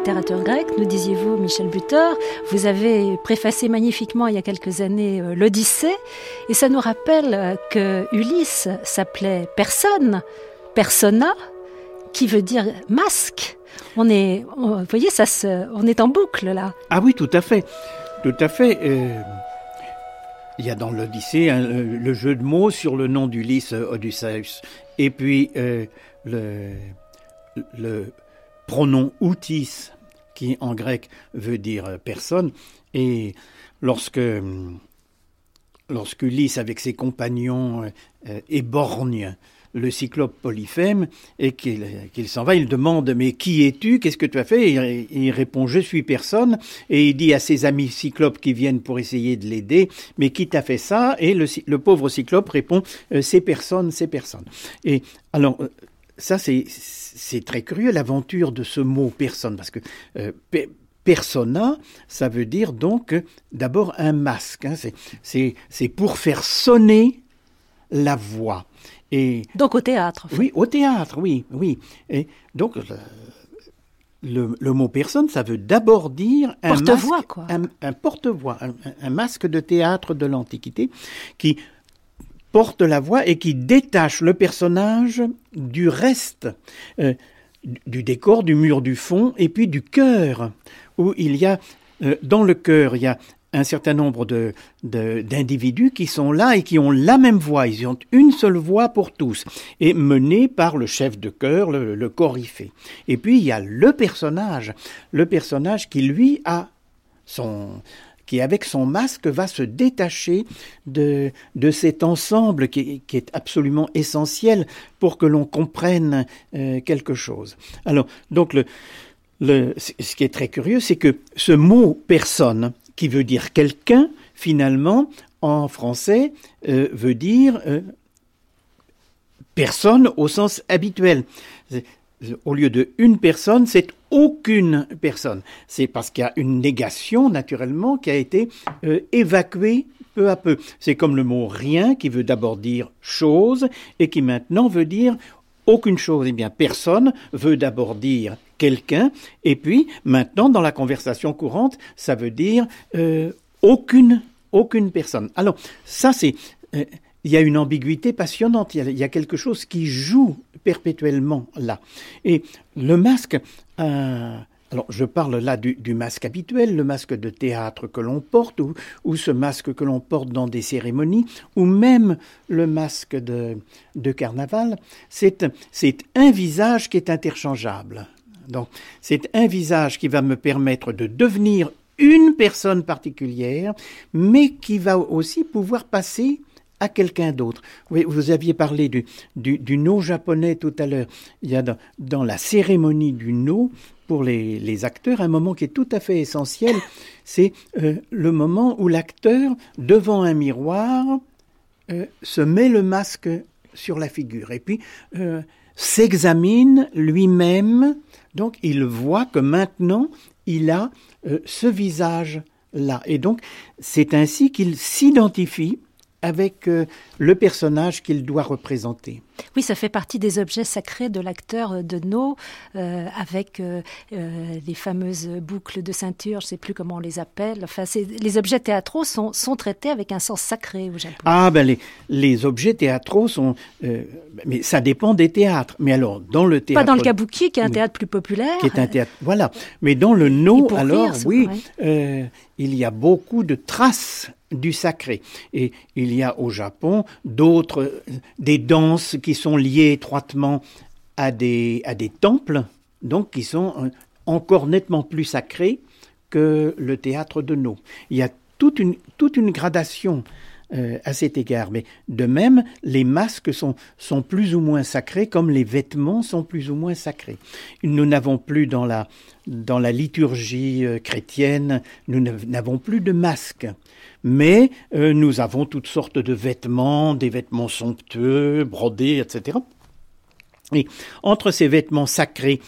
[SPEAKER 9] Littérature grecque, nous disiez-vous, Michel Butor. Vous avez préfacé magnifiquement il y a quelques années euh, l'Odyssée, et ça nous rappelle que Ulysse s'appelait personne, persona, qui veut dire masque. On est, vous voyez, ça se, on est en boucle là.
[SPEAKER 11] Ah oui, tout à fait, tout à fait. Euh, il y a dans l'Odyssée le jeu de mots sur le nom d'Ulysse, Odysseus, et puis euh, le, le pronom outis, qui en grec veut dire personne, et lorsque lorsqu'Ulysse avec ses compagnons euh, éborgne le cyclope Polyphème et qu'il s'en va, il demande mais qui es-tu? Qu'est-ce que tu as fait? Et il, répond je suis personne. Et il dit à ses amis cyclopes qui viennent pour essayer de l'aider mais qui t'a fait ça? Et le, pauvre cyclope répond euh, c'est personne, c'est personne. Et alors euh, ça c'est très curieux l'aventure de ce mot personne parce que euh, persona, ça veut dire donc d'abord un masque. Hein, c'est pour faire sonner la voix.
[SPEAKER 9] Et donc au théâtre.
[SPEAKER 11] Oui, au théâtre, oui, oui. Et donc le, le, mot personne, ça veut d'abord dire un
[SPEAKER 9] porte-voix, quoi.
[SPEAKER 11] Un, porte-voix, un, masque de théâtre de l'Antiquité qui porte la voix et qui détache le personnage du reste, euh, du décor, du mur du fond et puis du cœur, où il y a euh, dans le cœur, il y a un certain nombre de, d'individus qui sont là et qui ont la même voix. Ils ont une seule voix pour tous et menés par le chef de chœur, le, le coryphée. Et puis il y a le personnage, le personnage qui lui a son qui avec son masque va se détacher de, de cet ensemble qui, est absolument essentiel pour que l'on comprenne euh, quelque chose. Alors, donc, le, le, ce qui est très curieux, c'est que ce mot personne, qui veut dire quelqu'un, finalement, en français, euh, veut dire euh, personne au sens habituel. Au lieu de une personne, c'est aucune personne. C'est parce qu'il y a une négation, naturellement, qui a été euh, évacuée peu à peu. C'est comme le mot rien qui veut d'abord dire chose et qui maintenant veut dire aucune chose. Eh bien, personne veut d'abord dire quelqu'un, et puis maintenant, dans la conversation courante, ça veut dire euh, aucune, personne. Alors, ça, c'est. Euh, il y a une ambiguïté passionnante, il y, a, quelque chose qui joue perpétuellement là. Et le masque, euh, alors, je parle là du, masque habituel, le masque de théâtre que l'on porte, ou, ce masque que l'on porte dans des cérémonies, ou même le masque de, de carnaval. C'est un visage qui est interchangeable. Donc, c'est un visage qui va me permettre de devenir une personne particulière, mais qui va aussi pouvoir passer à quelqu'un d'autre. Vous, aviez parlé du, du, no japonais tout à l'heure. Il y a dans, la cérémonie du no, pour les, acteurs, un moment qui est tout à fait essentiel, c'est euh, le moment où l'acteur, devant un miroir, euh, se met le masque sur la figure et puis euh, s'examine lui-même. Donc il voit que maintenant, il a ce visage-là. Et donc c'est ainsi qu'il s'identifie avec euh, le personnage qu'il doit représenter.
[SPEAKER 9] Oui, ça fait partie des objets sacrés de l'acteur de No, euh, avec euh, les fameuses boucles de ceinture, je ne sais plus comment on les appelle. Enfin, les objets théâtraux sont, sont, traités avec un sens sacré au Japon.
[SPEAKER 11] Ah, ben les, les objets théâtraux sont... mais ça dépend des théâtres. Mais alors, dans le théâtre...
[SPEAKER 9] Pas dans le kabuki, qui est un théâtre plus populaire.
[SPEAKER 11] Qui est un théâtre, voilà. Mais dans le No, alors, oui, il y a beaucoup de traces du sacré. Et il y a au Japon d'autres, des danses qui sont liées étroitement à des, à des temples, donc qui sont euh, encore nettement plus sacrés que le théâtre de No. Il y a toute une, toute une gradation euh, à cet égard. Mais de même, les masques sont, sont plus ou moins sacrés, comme les vêtements sont plus ou moins sacrés. Nous n'avons plus dans la, dans la liturgie euh, chrétienne, nous n'avons plus de masques. Mais euh, nous avons toutes sortes de vêtements, des vêtements somptueux, brodés, etc. Et entre ces vêtements sacrés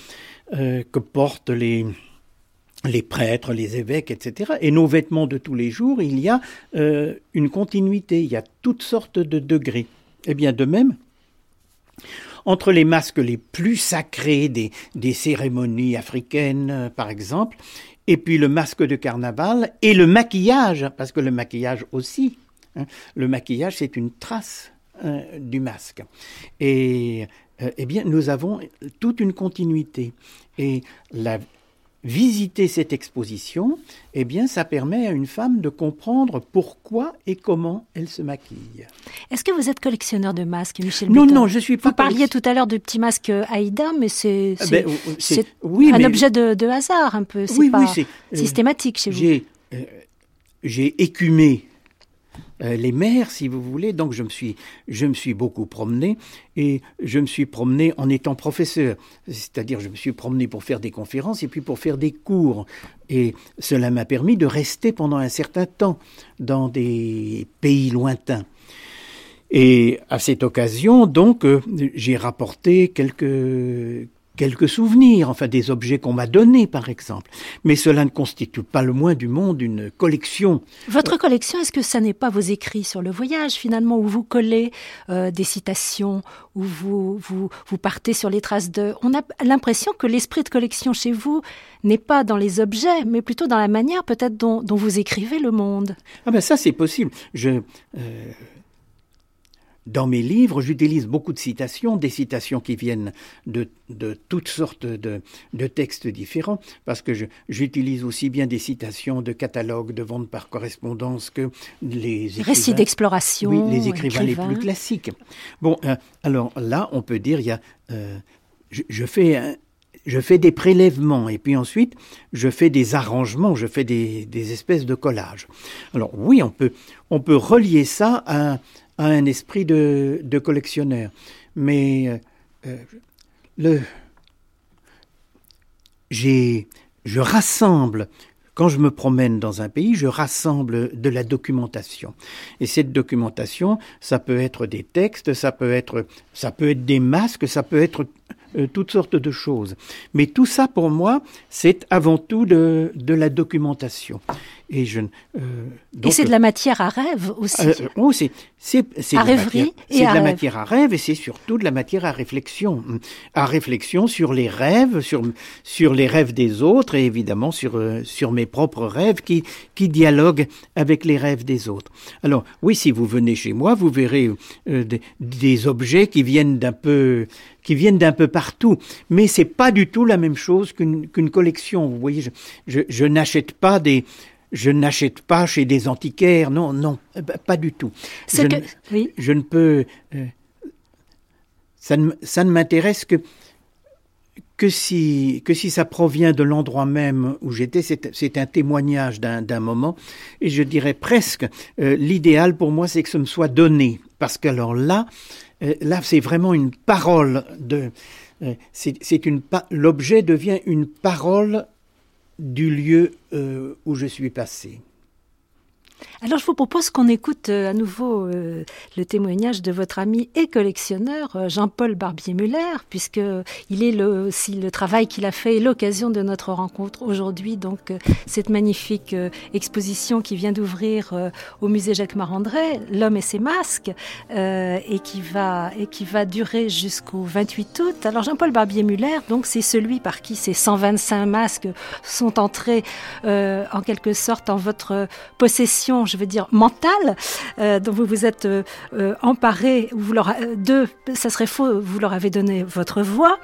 [SPEAKER 11] que portent les, prêtres, les évêques, etc. Et nos vêtements de tous les jours, il y a euh, une continuité, il y a toutes sortes de degrés. Eh bien, de même, entre les masques les plus sacrés des, cérémonies africaines, euh, par exemple, et puis le masque de carnaval et le maquillage, parce que le maquillage aussi, hein, le maquillage c'est une trace euh, du masque. Et euh, eh bien, nous avons toute une continuité. Et la, visiter cette exposition, eh bien, ça permet à une femme de comprendre pourquoi et comment elle se maquille.
[SPEAKER 9] Est-ce que vous êtes collectionneur de masques, Michel
[SPEAKER 11] Non, non, je suis pas.
[SPEAKER 9] Vous parliez tout à l'heure de petits masques Aïda, mais c'est ah ben, oui, un objet de, hasard un peu. Oui, pas oui, c'est systématique chez vous.
[SPEAKER 11] J'ai euh, écumé euh, les mers, si vous voulez. Donc je me suis, je me suis beaucoup promené et je me suis promené en étant professeur, c'est-à-dire je me suis promené pour faire des conférences et puis pour faire des cours. Et cela m'a permis de rester pendant un certain temps dans des pays lointains. Et à cette occasion, donc, euh, j'ai rapporté quelques quelques souvenirs, enfin des objets qu'on m'a donnés par exemple. Mais cela ne constitue pas le moins du monde une collection.
[SPEAKER 9] Votre collection, est-ce que ça n'est pas vos écrits sur le voyage finalement, où vous collez euh, des citations, où vous, vous, vous partez sur les traces de... On a l'impression que l'esprit de collection chez vous n'est pas dans les objets, mais plutôt dans la manière peut-être dont, dont vous écrivez le monde.
[SPEAKER 11] Ah ben ça c'est possible. Je... Euh, dans mes livres, j'utilise beaucoup de citations, des citations qui viennent de, de toutes sortes de, de, textes différents, parce que j'utilise aussi bien des citations de catalogues de vente par correspondance que les
[SPEAKER 9] récits d'exploration,
[SPEAKER 11] oui, les écrivains, les plus classiques. Bon, euh, alors là, on peut dire, il y a, euh, je, je, fais je fais des prélèvements et puis ensuite je fais des arrangements, je fais des, des espèces de collages. Alors oui, on peut, on peut relier ça à a un esprit de, collectionneur. Mais euh, euh, le, j'ai, je rassemble quand je me promène dans un pays, je rassemble de la documentation. Et cette documentation, ça peut être des textes, ça peut être, ça peut être des masques, ça peut être euh, toutes sortes de choses. Mais tout ça, pour moi, c'est avant tout de, de la documentation.
[SPEAKER 9] Et, je, euh, et c'est de la matière à rêve aussi. Euh,
[SPEAKER 11] oh, c'est c'est c'est de, la matière à rêve et c'est surtout de la matière à réflexion, à réflexion sur les rêves, sur sur les rêves des autres et évidemment sur euh, sur mes propres rêves qui qui dialoguent avec les rêves des autres. Alors oui, si vous venez chez moi, vous verrez euh, des, des objets qui viennent d'un peu qui viennent d'un peu partout, mais c'est pas du tout la même chose qu'une qu'une collection. Vous voyez, je, je, je n'achète pas des je n'achète pas chez des antiquaires, non, non, euh, bah, pas du tout. Je, que, ne, oui. je, ne peux. Euh, ça ne, ça ne m'intéresse que, que, si, que si ça provient de l'endroit même où j'étais. C'est un témoignage d'un moment. Et je dirais presque, euh, l'idéal pour moi, c'est que ce me soit donné. Parce que alors là, là, c'est vraiment une parole de. c'est une l'objet devient une parole du lieu euh, où je suis passé.
[SPEAKER 9] Alors je vous propose qu'on écoute euh, à nouveau euh, le témoignage de votre ami et collectionneur euh, Jean-Paul Barbier-Muller, puisque il est le, aussi le travail qu'il a fait et l'occasion de notre rencontre aujourd'hui. Donc cette magnifique exposition qui vient d'ouvrir au musée Jacques Marandré, L'homme et ses masques, et qui va et qui va durer jusqu'au 28 août. Alors Jean-Paul Barbier-Muller, donc c'est celui par qui ces 125 masques sont entrés en quelque sorte en votre possession je veux dire, mentale, euh, dont vous vous êtes euh, euh, emparé, vous leur, de, ça serait faux, vous leur avez donné votre voix.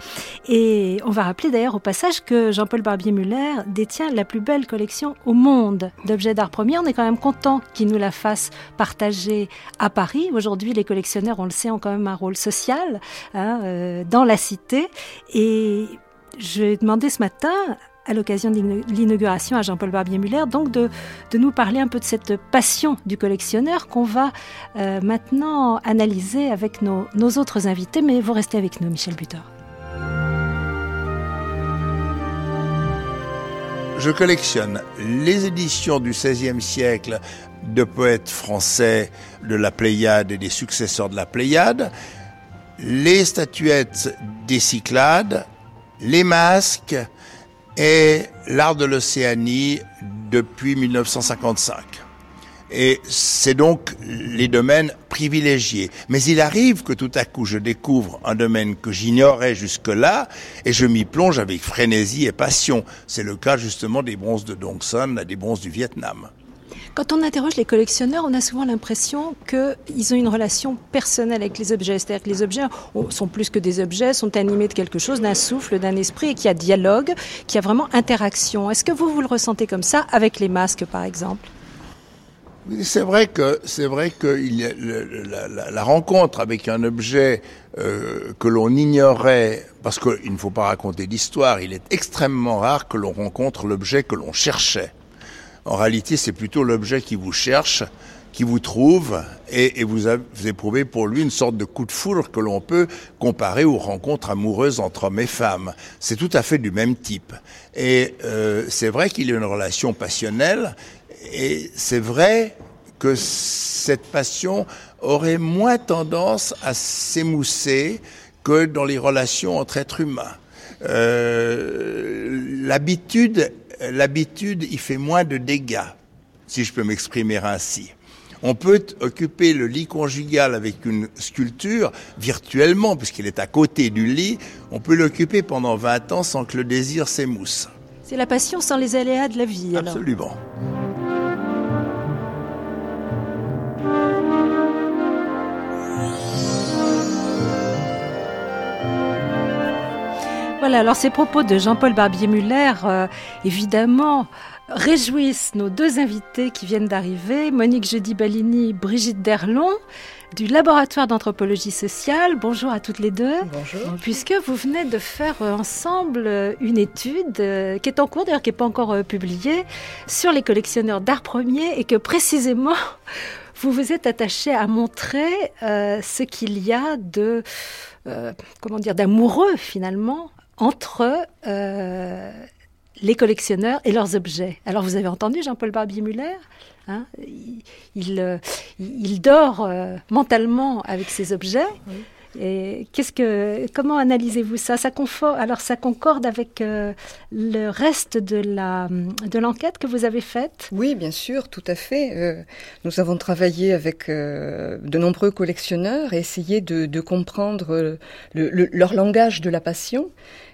[SPEAKER 9] Et on va rappeler d'ailleurs au passage que Jean-Paul Barbier-Muller détient la plus belle collection au monde d'objets d'art premier. On est quand même content qu'il nous la fasse partager à Paris. Aujourd'hui, les collectionneurs, on le sait, ont quand même un rôle social hein, dans la cité. Et je vais demander ce matin à l'occasion de l'inauguration à Jean-Paul Barbier-Muller, donc de, de, nous parler un peu de cette passion du collectionneur qu'on va euh, maintenant analyser avec nos, nos, autres invités. Mais vous restez avec nous, Michel Butor.
[SPEAKER 10] Je collectionne les éditions du XVIe siècle de poètes français de la Pléiade et des successeurs de la Pléiade, les statuettes des Cyclades, les masques, et l'art de l'Océanie depuis 1955. Et c'est donc les domaines privilégiés. Mais il arrive que tout à coup je découvre un domaine que j'ignorais jusque-là et je m'y plonge avec frénésie et passion. C'est le cas justement des bronzes de Dongson, des bronzes du Vietnam.
[SPEAKER 9] Quand on interroge les collectionneurs, on a souvent l'impression qu'ils ont une relation personnelle avec les objets. C'est-à-dire que les objets sont plus que des objets, sont animés de quelque chose, d'un souffle, d'un esprit, et qu'il y a dialogue, qu'il y a vraiment interaction. Est-ce que vous, vous le ressentez comme ça avec les masques, par exemple?
[SPEAKER 10] C'est vrai que c'est vrai que la, rencontre avec un objet euh, que l'on ignorait, parce qu'il ne faut pas raconter d'histoire, il est extrêmement rare que l'on rencontre l'objet que l'on cherchait. En réalité, c'est plutôt l'objet qui vous cherche, qui vous trouve, et, vous, vous, éprouvez pour lui une sorte de coup de foudre que l'on peut comparer aux rencontres amoureuses entre hommes et femmes. C'est tout à fait du même type. Et euh, c'est vrai qu'il y a une relation passionnelle, et c'est vrai que cette passion aurait moins tendance à s'émousser que dans les relations entre êtres humains. Euh, L'habitude l'habitude, il fait moins de dégâts, si je peux m'exprimer ainsi. On peut occuper le lit conjugal avec une sculpture virtuellement, puisqu'il est à côté du lit. On peut l'occuper pendant 20 ans sans que le désir s'émousse.
[SPEAKER 9] C'est la passion sans les aléas de la vie.
[SPEAKER 10] Absolument.
[SPEAKER 9] Voilà, alors ces propos de Jean-Paul Barbier-Muller, euh, évidemment, réjouissent nos deux invités qui viennent d'arriver, Monique Jeudi-Balini, Brigitte Derlon, du laboratoire d'anthropologie sociale. Bonjour à toutes les deux.
[SPEAKER 12] Bonjour.
[SPEAKER 9] Puisque vous venez de faire euh, ensemble euh, une étude qui est en cours, d'ailleurs qui n'est pas encore publiée, sur les collectionneurs d'art premier et que précisément vous vous êtes attaché à montrer ce qu'il y a de, comment dire, d'amoureux finalement entre euh, les collectionneurs et leurs objets. Alors vous avez entendu Jean-Paul Barbier-Muller hein, il, euh, il, dort euh, mentalement avec ses objets. Et comment analysez-vous ça? Alors ça concorde avec euh, le reste de l'enquête que vous avez faite?
[SPEAKER 12] Oui, bien sûr, tout à fait. Euh, nous avons travaillé avec euh, de nombreux collectionneurs et essayé de, comprendre leur langage de la passion.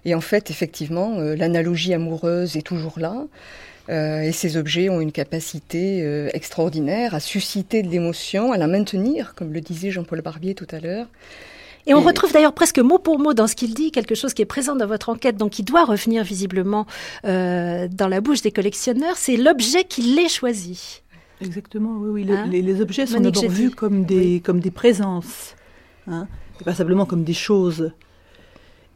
[SPEAKER 12] Et en fait, effectivement, l'analogie amoureuse est toujours là. et ces objets ont une capacité extraordinaire à susciter de l'émotion, à la maintenir, comme le disait Jean-Paul Barbier tout à l'heure.
[SPEAKER 9] Et on retrouve d'ailleurs presque mot pour mot dans ce qu'il dit quelque chose qui est présent dans votre enquête, donc qui doit revenir visiblement euh, dans la bouche des collectionneurs, c'est l'objet qui les choisi.
[SPEAKER 13] Exactement, oui, oui. Hein les, objets sont d'abord vus comme des, comme des présences, hein, et pas simplement comme des choses.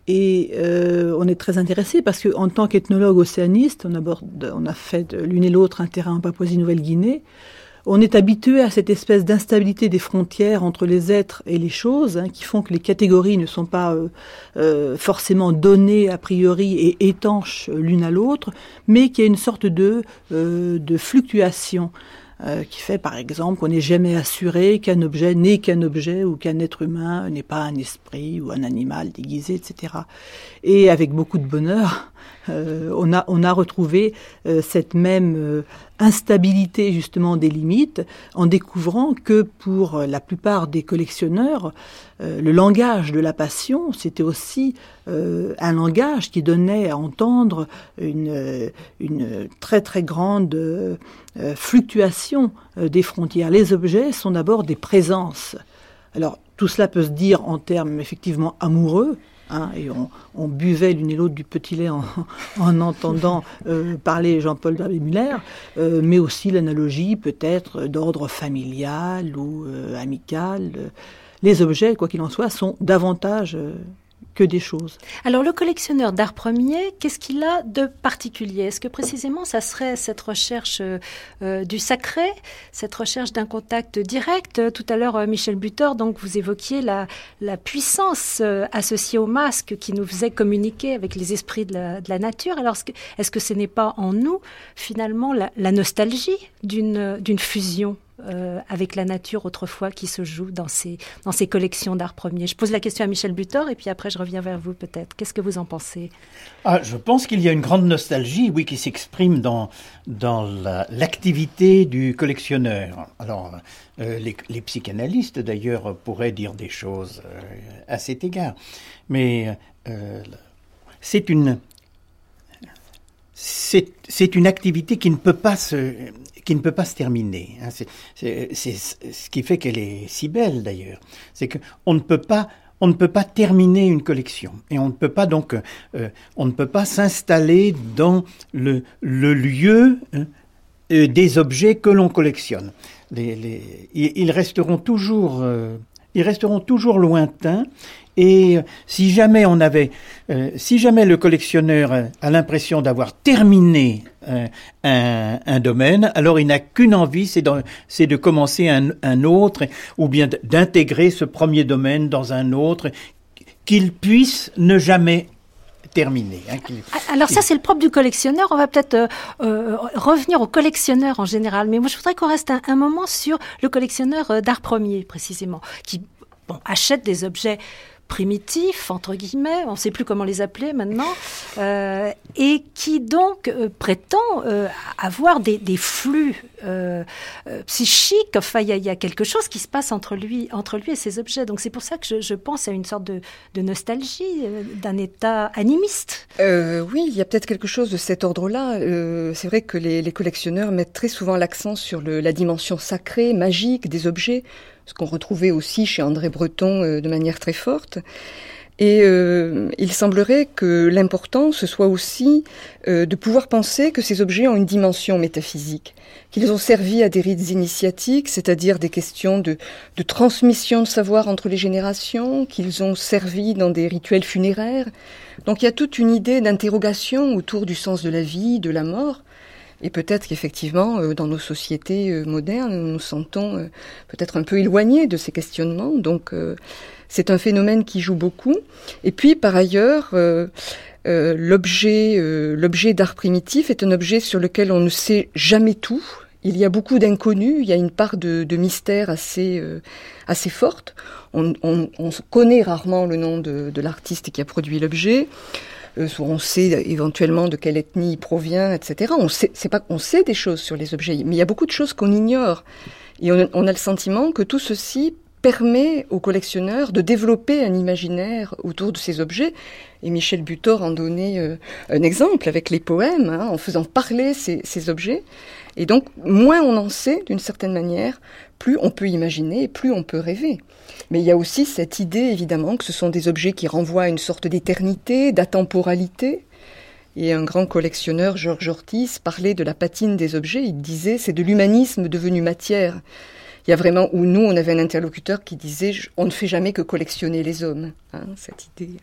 [SPEAKER 13] Et euh, on est très intéressé parce qu'en tant qu'ethnologue océaniste, on, aborde, on a fait l'une et l'autre un terrain en Papouasie-Nouvelle-Guinée on est habitué à cette espèce d'instabilité des frontières entre les êtres et les choses, hein, qui font que les catégories ne sont pas euh, euh, forcément données a priori et étanches l'une à l'autre, mais qu'il y a une sorte de, euh, de fluctuation. qui fait par exemple qu'on n'est jamais assuré qu'un objet n'est qu'un objet ou qu'un être humain n'est pas un esprit ou un animal déguisé, etc. Et avec beaucoup de bonheur, euh, on, a, on a retrouvé euh, cette même euh, instabilité justement des limites en découvrant que pour la plupart des collectionneurs, le langage de la passion, c'était aussi un langage qui donnait à entendre une, une très très grande fluctuation des frontières. Les objets sont d'abord des présences. Alors tout cela peut se dire en termes effectivement amoureux, Hein, et on, buvait l'une et l'autre du petit lait en, entendant euh, parler Jean-Paul Darby-Muller, euh, mais aussi l'analogie peut-être d'ordre familial ou euh, amical. Les objets, quoi qu'il en soit, sont davantage
[SPEAKER 9] Alors le collectionneur d'art premier, qu'est-ce qu'il a de particulier? Est-ce que précisément ça serait cette recherche euh, du sacré, cette recherche d'un contact direct? Tout à l'heure, euh, Michel Butor, donc vous évoquiez la, la puissance euh, associée au masque qui nous faisait communiquer avec les esprits de la, nature. Alors est-ce que ce n'est pas en nous finalement la, la nostalgie d'une fusion? Euh, avec la nature autrefois qui se joue dans ces, dans ces collections d'art premier Je pose la question à Michel Butor et puis après je reviens vers vous peut-être. Qu'est-ce que vous en pensez?
[SPEAKER 11] Ah, Je pense qu'il y a une grande nostalgie, oui, qui s'exprime dans, dans l'activité du collectionneur. Alors, euh, les, psychanalystes d'ailleurs pourraient dire des choses euh, à cet égard. Mais c'est une c'est une activité qui ne peut pas se, qui ne peut pas se terminer. Hein. C'est ce qui fait qu'elle est si belle d'ailleurs. C'est qu'on ne peut pas on ne peut pas terminer une collection et on ne peut pas donc euh, on ne peut pas s'installer dans le, lieu hein, euh, des objets que l'on collectionne. Ils resteront toujours euh, ils resteront toujours lointains et si jamais on avait, euh, si jamais le collectionneur a l'impression d'avoir terminé euh, un, domaine, alors il n'a qu'une envie, c'est de, commencer un, autre, ou bien d'intégrer ce premier domaine dans un autre, qu'il puisse ne jamais terminer. Hein,
[SPEAKER 9] ah, alors ça, c'est le propre du collectionneur. On va peut-être euh, revenir au collectionneur en général. Mais moi, je voudrais qu'on reste un, un, moment sur le collectionneur d'art premier, précisément, qui bon, achète des objets primitifs, entre guillemets, on ne sait plus comment les appeler maintenant, euh, et qui donc euh, prétend euh, avoir des, flux psychiques. Enfin, il y, a quelque chose qui se passe entre lui, entre lui et ses objets. Donc c'est pour ça que je, pense à une sorte de, nostalgie, d'un état animiste.
[SPEAKER 12] oui, il y a peut-être quelque chose de cet ordre-là. c'est vrai que les, collectionneurs mettent très souvent l'accent sur la dimension sacrée, magique des objets ce qu'on retrouvait aussi chez André Breton euh, de manière très forte. Et euh, il semblerait que l'important, ce soit aussi euh, de pouvoir penser que ces objets ont une dimension métaphysique, qu'ils ont servi à des rites initiatiques, c'est-à-dire des questions de, de, transmission de savoir entre les générations, qu'ils ont servi dans des rituels funéraires. Donc il y a toute une idée d'interrogation autour du sens de la vie, de la mort, et peut-être qu'effectivement, euh, dans nos sociétés euh, modernes, nous nous sentons euh, peut-être un peu éloignés de ces questionnements. Donc, c'est un phénomène qui joue beaucoup. Et puis, par ailleurs, l'objet, l'objet d'art primitif est un objet sur lequel on ne sait jamais tout. Il y a beaucoup d'inconnus, il y a une part de, mystère assez, assez forte. On, connaît rarement le nom de, de l'artiste qui a produit l'objet. Euh, on sait éventuellement de quelle ethnie il provient, etc. On sait, c'est pas, on sait des choses sur les objets, mais il y a beaucoup de choses qu'on ignore. Et on, a le sentiment que tout ceci permet aux collectionneurs de développer un imaginaire autour de ces objets. Et Michel Butor en donnait euh, un exemple avec les poèmes, hein, en faisant parler ces, ces, objets. Et donc, moins on en sait, d'une certaine manière, plus on peut imaginer plus on peut rêver. Mais il y a aussi cette idée, évidemment, que ce sont des objets qui renvoient à une sorte d'éternité, d'atemporalité. Et un grand collectionneur, Georges Ortiz, parlait de la patine des objets. Il disait c'est de l'humanisme devenu matière. Il y a vraiment, où nous, on avait un interlocuteur qui disait on ne fait jamais que collectionner les hommes. Hein, cette idée.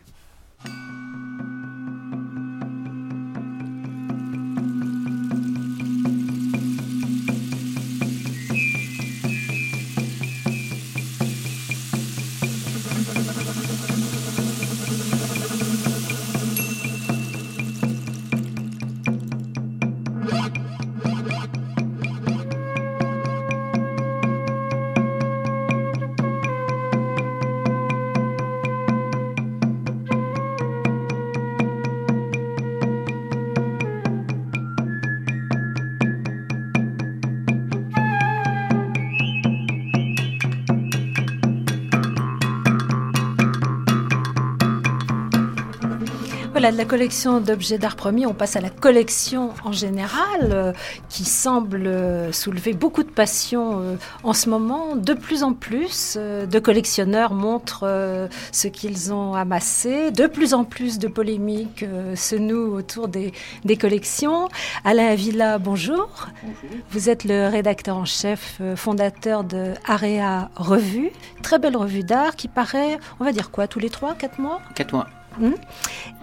[SPEAKER 9] De la collection d'objets d'art premier, on passe à la collection en général, euh, qui semble euh, soulever beaucoup de passion euh, en ce moment. De plus en plus de collectionneurs montrent ce qu'ils ont amassé. De plus en plus de polémiques se nouent autour des, des collections. Alain Avila, bonjour. bonjour. Vous êtes le rédacteur en chef, fondateur de Area Revue. Très belle revue d'art qui paraît, on va dire quoi, tous les trois, quatre mois?
[SPEAKER 14] Quatre mois.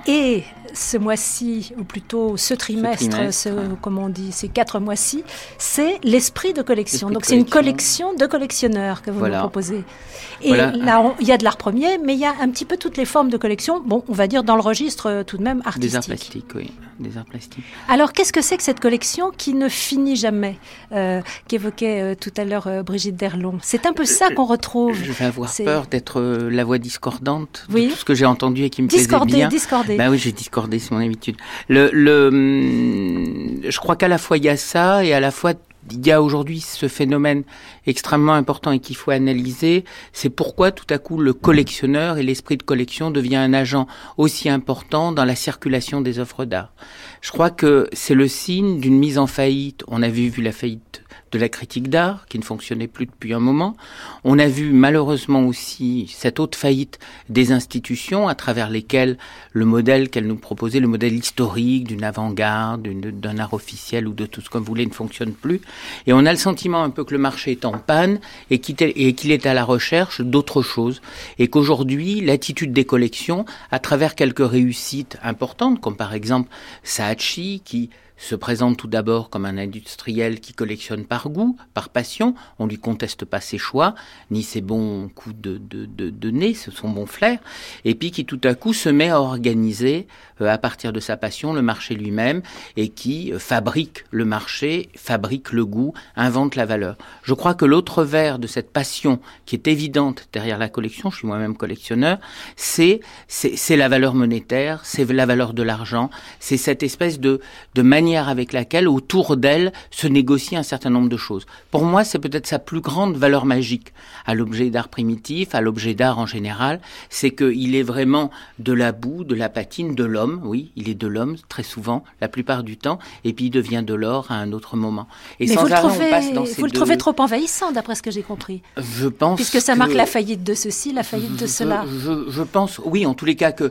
[SPEAKER 9] Et ce mois-ci, ou plutôt ce trimestre, ce comme on dit, ces quatre mois-ci, c'est l'esprit de collection. Donc c'est une collection de collectionneurs que vous nous proposez. Et là, il y a de l'art premier, mais il y a un petit peu toutes les formes de collection. Bon, on va dire dans le registre euh, tout de même artistique.
[SPEAKER 14] Des arts plastiques, oui, des arts plastiques.
[SPEAKER 9] Alors qu'est-ce que c'est que cette collection qui ne finit jamais, euh, qu'évoquait euh, tout à l'heure Brigitte Derlon? C'est un peu ça qu'on retrouve.
[SPEAKER 14] Je vais avoir peur d'être la voix discordante de tout ce que j'ai entendu et qui me discorder, bien.
[SPEAKER 9] Discorder,
[SPEAKER 14] Ben oui, j'ai discordé, c'est mon habitude. Le, le, hum, je crois qu'à la fois il y a ça et à la fois il y a aujourd'hui ce phénomène extrêmement important et qu'il faut analyser, c'est pourquoi tout à coup le collectionneur et l'esprit de collection devient un agent aussi important dans la circulation des œuvres d'art. Je crois que c'est le signe d'une mise en faillite. On avait vu la faillite de la critique d'art, qui ne fonctionnait plus depuis un moment. On a vu malheureusement aussi cette haute faillite des institutions à travers lesquelles le modèle qu'elle nous proposait, le modèle historique d'une avant-garde, d'un art officiel ou de tout ce qu'on voulait ne fonctionne plus. Et on a le sentiment un peu que le marché est en panne et qu'il est à la recherche d'autre chose. Et qu'aujourd'hui, l'attitude des collections, à travers quelques réussites importantes, comme par exemple Saatchi, qui se présente tout d'abord comme un industriel qui collectionne par goût, par passion. On lui conteste pas ses choix, ni ses bons coups de, de, de, de nez, son bon flair. Et puis qui tout à coup se met à organiser, euh, à partir de sa passion, le marché lui-même, et qui euh, fabrique le marché, fabrique le goût, invente la valeur. Je crois que l'autre vers de cette passion qui est évidente derrière la collection, je suis moi-même collectionneur, c'est, c'est, la valeur monétaire, c'est la valeur de l'argent, c'est cette espèce de, de manière avec laquelle, autour d'elle, se négocie un certain nombre de choses. Pour moi, c'est peut-être sa plus grande valeur magique à l'objet d'art primitif, à l'objet d'art en général, c'est qu'il est vraiment de la boue, de la patine, de l'homme, oui, il est de l'homme très souvent, la plupart du temps, et puis il devient de l'or à un autre moment.
[SPEAKER 9] Et Mais vous, le trouvez, vous le trouvez trop envahissant, d'après ce que j'ai compris
[SPEAKER 14] Je pense
[SPEAKER 9] Puisque ça marque la faillite de ceci, la faillite de cela.
[SPEAKER 14] Je, je, pense, oui, en tous les cas, que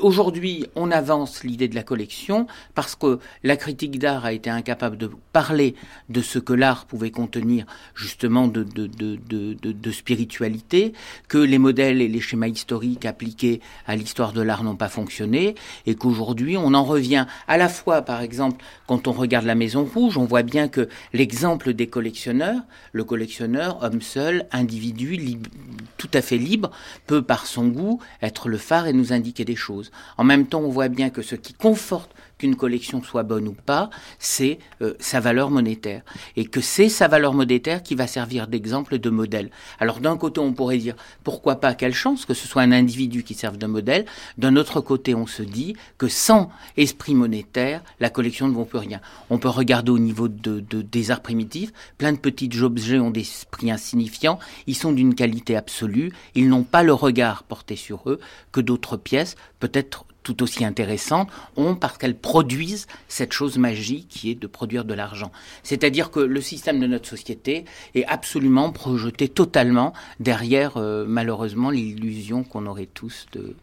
[SPEAKER 14] aujourd'hui, on avance l'idée de la collection, parce que la critique d'art a été incapable de parler de ce que l'art pouvait contenir justement de, spiritualité, que les modèles et les schémas historiques appliqués à l'histoire de l'art n'ont pas fonctionné, et qu'aujourd'hui on en revient à la fois, par exemple, quand on regarde la Maison Rouge, on voit bien que l'exemple des collectionneurs, le collectionneur, homme seul, individu, tout à fait libre, peut par son goût être le phare et nous indiquer des choses. En même temps, on voit bien que ce qui conforte qu'une collection soit bonne ou pas, c'est euh, sa valeur monétaire. Et que c'est sa valeur monétaire qui va servir d'exemple, de modèle. Alors d'un côté, on pourrait dire, pourquoi pas, quelle chance que ce soit un individu qui serve de modèle. D'un autre côté, on se dit que sans esprit monétaire, la collection ne vaut plus rien. On peut regarder au niveau de, des arts primitifs, plein de petits objets ont des esprits insignifiants, ils sont d'une qualité absolue, ils n'ont pas le regard porté sur eux que d'autres pièces, peut-être tout aussi intéressantes ont parce qu'elles produisent cette chose magique qui est de produire de l'argent. C'est-à-dire que le système de notre société est absolument projeté totalement derrière, euh, malheureusement, l'illusion qu'on aurait tous de,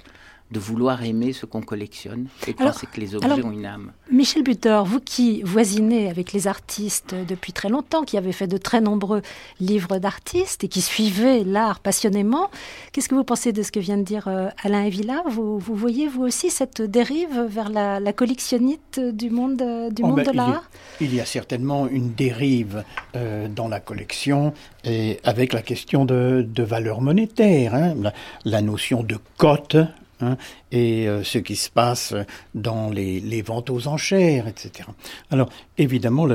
[SPEAKER 14] de vouloir aimer ce qu'on collectionne et penser que les objets ont une âme.
[SPEAKER 9] Michel Butor, vous qui voisinez avec les artistes depuis très longtemps, qui avez fait de très nombreux livres d'artistes et qui suivez l'art passionnément, qu'est-ce que vous pensez de ce que vient de dire euh, Alain Evilla vous, vous, voyez vous aussi cette dérive vers la, collectionnite du monde, euh, du oh, monde ben, de l'art?
[SPEAKER 11] il, y a certainement une dérive euh, dans la collection et avec la question de, de valeur monétaire, hein, la, la, notion de cote Hein, et euh, ce qui se passe dans les, ventes aux enchères, etc. Alors, évidemment,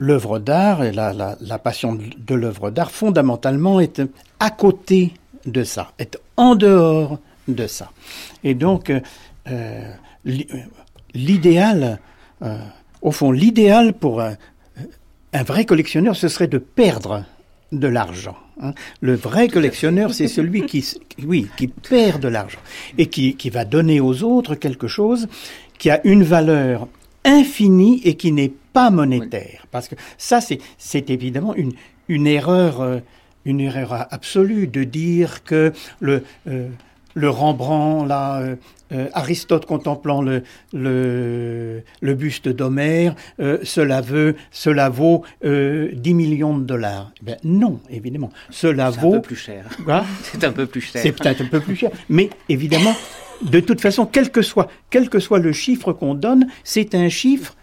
[SPEAKER 11] l'œuvre d'art et la, passion de l'œuvre d'art, fondamentalement, est à côté de ça, est en dehors de ça. Et donc, euh, l'idéal, euh, au fond, l'idéal pour un vrai collectionneur, ce serait de perdre de l'argent. Hein. Le vrai collectionneur, c'est celui qui, oui, qui perd de l'argent et qui, qui va donner aux autres quelque chose qui a une valeur infinie et qui n'est pas monétaire. Parce que ça, c'est évidemment une, une erreur, euh, une erreur absolue de dire que le, euh, le Rembrandt, là, euh, euh, Aristote contemplant le, le, le buste d'Homère, euh, cela, veut, cela vaut 10 millions de dollars. Eh ben, non, évidemment. Cela vaut.
[SPEAKER 14] C'est un peu plus cher. C'est un peu plus cher.
[SPEAKER 11] C'est peut-être un peu plus cher. Mais évidemment, de toute façon, quel que soit, quel que soit le chiffre qu'on donne, c'est un chiffre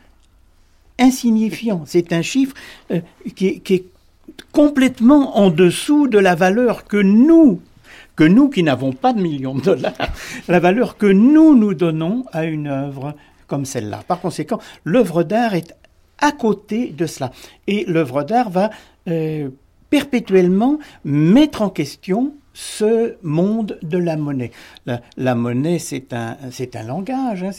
[SPEAKER 11] insignifiant. C'est un chiffre qui, qui est complètement en dessous de la valeur que nous, que nous qui n'avons pas de millions de dollars, la valeur que nous nous donnons à une œuvre comme celle-là. Par conséquent, l'œuvre d'art est à côté de cela. Et l'œuvre d'art va euh, perpétuellement mettre en question ce monde de la monnaie. La, monnaie, c'est un, c'est un langage, hein,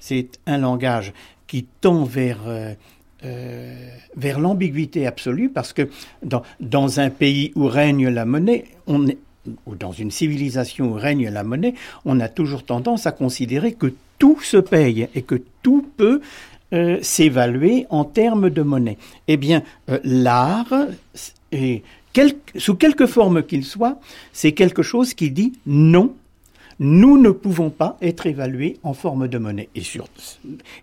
[SPEAKER 11] c'est, un langage qui tend vers... Euh, euh, vers l'ambiguïté absolue, parce que dans, dans, un pays où règne la monnaie, on est, ou dans une civilisation où règne la monnaie, on a toujours tendance à considérer que tout se paye et que tout peut euh, s'évaluer en termes de monnaie. Eh bien, euh, l'art, sous quelque forme qu'il soit, c'est quelque chose qui dit non, nous ne pouvons pas être évalués en forme de monnaie. Et,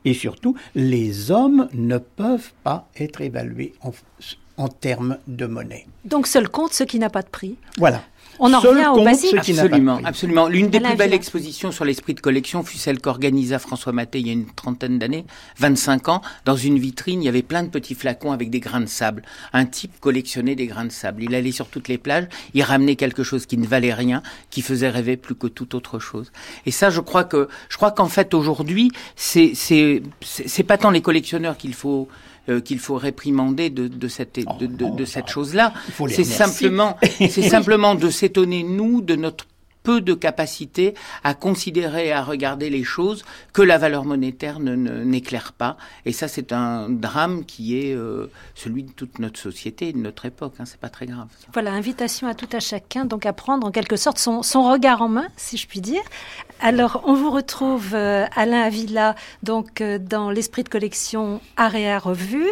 [SPEAKER 11] et surtout, les hommes ne peuvent pas être évalués en, en termes de monnaie.
[SPEAKER 9] Donc seul compte ce qui n'a pas de prix.
[SPEAKER 11] Voilà.
[SPEAKER 9] On en revient au basique.
[SPEAKER 14] Absolument, absolument. L'une des plus belles expositions sur l'esprit de collection fut celle qu'organisa François Maté il y a une trentaine d'années, 25 ans. Dans une vitrine, il y avait plein de petits flacons avec des grains de sable. Un type collectionnait des grains de sable. Il allait sur toutes les plages, il ramenait quelque chose qui ne valait rien, qui faisait rêver plus que toute autre chose. Et ça, je crois que, je crois qu'en fait aujourd'hui, c'est, c'est, c'est pas tant les collectionneurs qu'il faut euh, qu'il faut réprimander de, de cette, de, de, de cette chose-là. C'est simplement, c'est simplement de s'étonner nous de notre peu de capacité à considérer et à regarder les choses que la valeur monétaire ne, n'éclaire pas. Et ça, c'est un drame qui est euh, celui de toute notre société, de notre époque. Hein, c'est pas très grave.
[SPEAKER 9] Voilà, invitation à tout à chacun, donc à prendre en quelque sorte son, son regard en main, si je puis dire. Alors, on vous retrouve euh, Alain Avila, donc euh, dans l'esprit de collection Area Revue.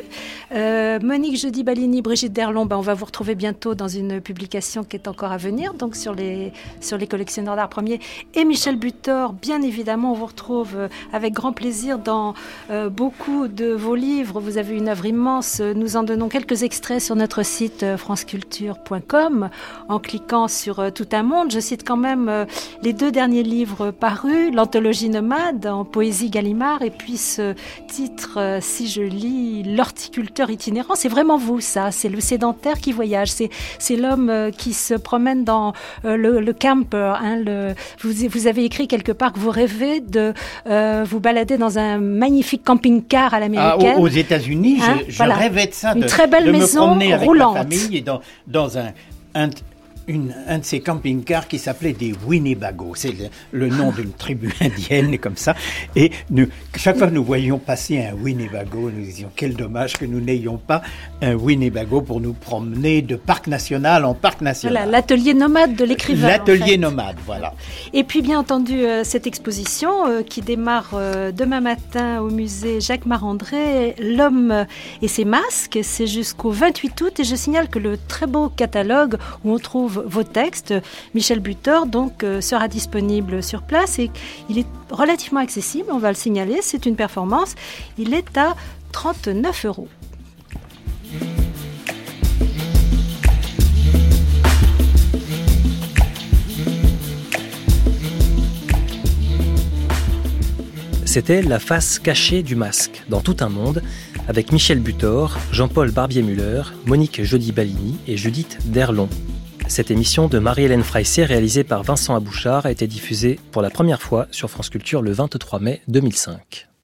[SPEAKER 9] Euh, Monique Jeudi Balini, Brigitte Derlon, ben, on va vous retrouver bientôt dans une publication qui est encore à venir, donc sur les sur les collections collectionneur d'art premier, et Michel Butor. Bien évidemment, on vous retrouve avec grand plaisir dans beaucoup de vos livres. Vous avez une œuvre immense. Nous en donnons quelques extraits sur notre site franceculture.com en cliquant sur Tout un monde. Je cite quand même les deux derniers livres parus, l'anthologie nomade en poésie Gallimard et puis ce titre, si je lis, L'horticulteur itinérant. C'est vraiment vous, ça. C'est le sédentaire qui voyage. C'est l'homme qui se promène dans le, le camper Hein, vous, avez écrit quelque part que vous rêvez de euh, vous balader dans un magnifique camping-car à l'américaine.
[SPEAKER 11] Ah, aux États-Unis, je, hein, rêvais de ça.
[SPEAKER 9] Une très belle maison
[SPEAKER 11] me avec
[SPEAKER 9] roulante.
[SPEAKER 11] Ma famille dans, dans un, un un de ces camping-cars qui s'appelait des Winnebago. C'est le, nom d'une tribu indienne, comme ça. Et nous, chaque fois que nous voyions passer un Winnebago, nous disions quel dommage que nous n'ayons pas un Winnebago pour nous promener de parc national en parc national.
[SPEAKER 9] Voilà, l'atelier nomade de l'écrivain.
[SPEAKER 11] L'atelier nomade, voilà.
[SPEAKER 9] Et puis, bien entendu, euh, cette exposition euh, qui démarre euh, demain matin au musée Jacques Marandré, L'homme et ses masques, c'est jusqu'au 28 août. Et je signale que le très beau catalogue où on trouve vos textes. Michel Butor donc euh, sera disponible sur place et il est relativement accessible, on va le signaler, c'est une performance. Il est à 39 euros.
[SPEAKER 2] C'était La face cachée du masque dans tout un monde avec Michel Butor, Jean-Paul Barbier-Muller, Monique Jody-Balini et Judith Derlon. Cette émission de Marie-Hélène Freissé, réalisée par Vincent Abouchard, a été diffusée pour la première fois sur France Culture le 23 mai 2005.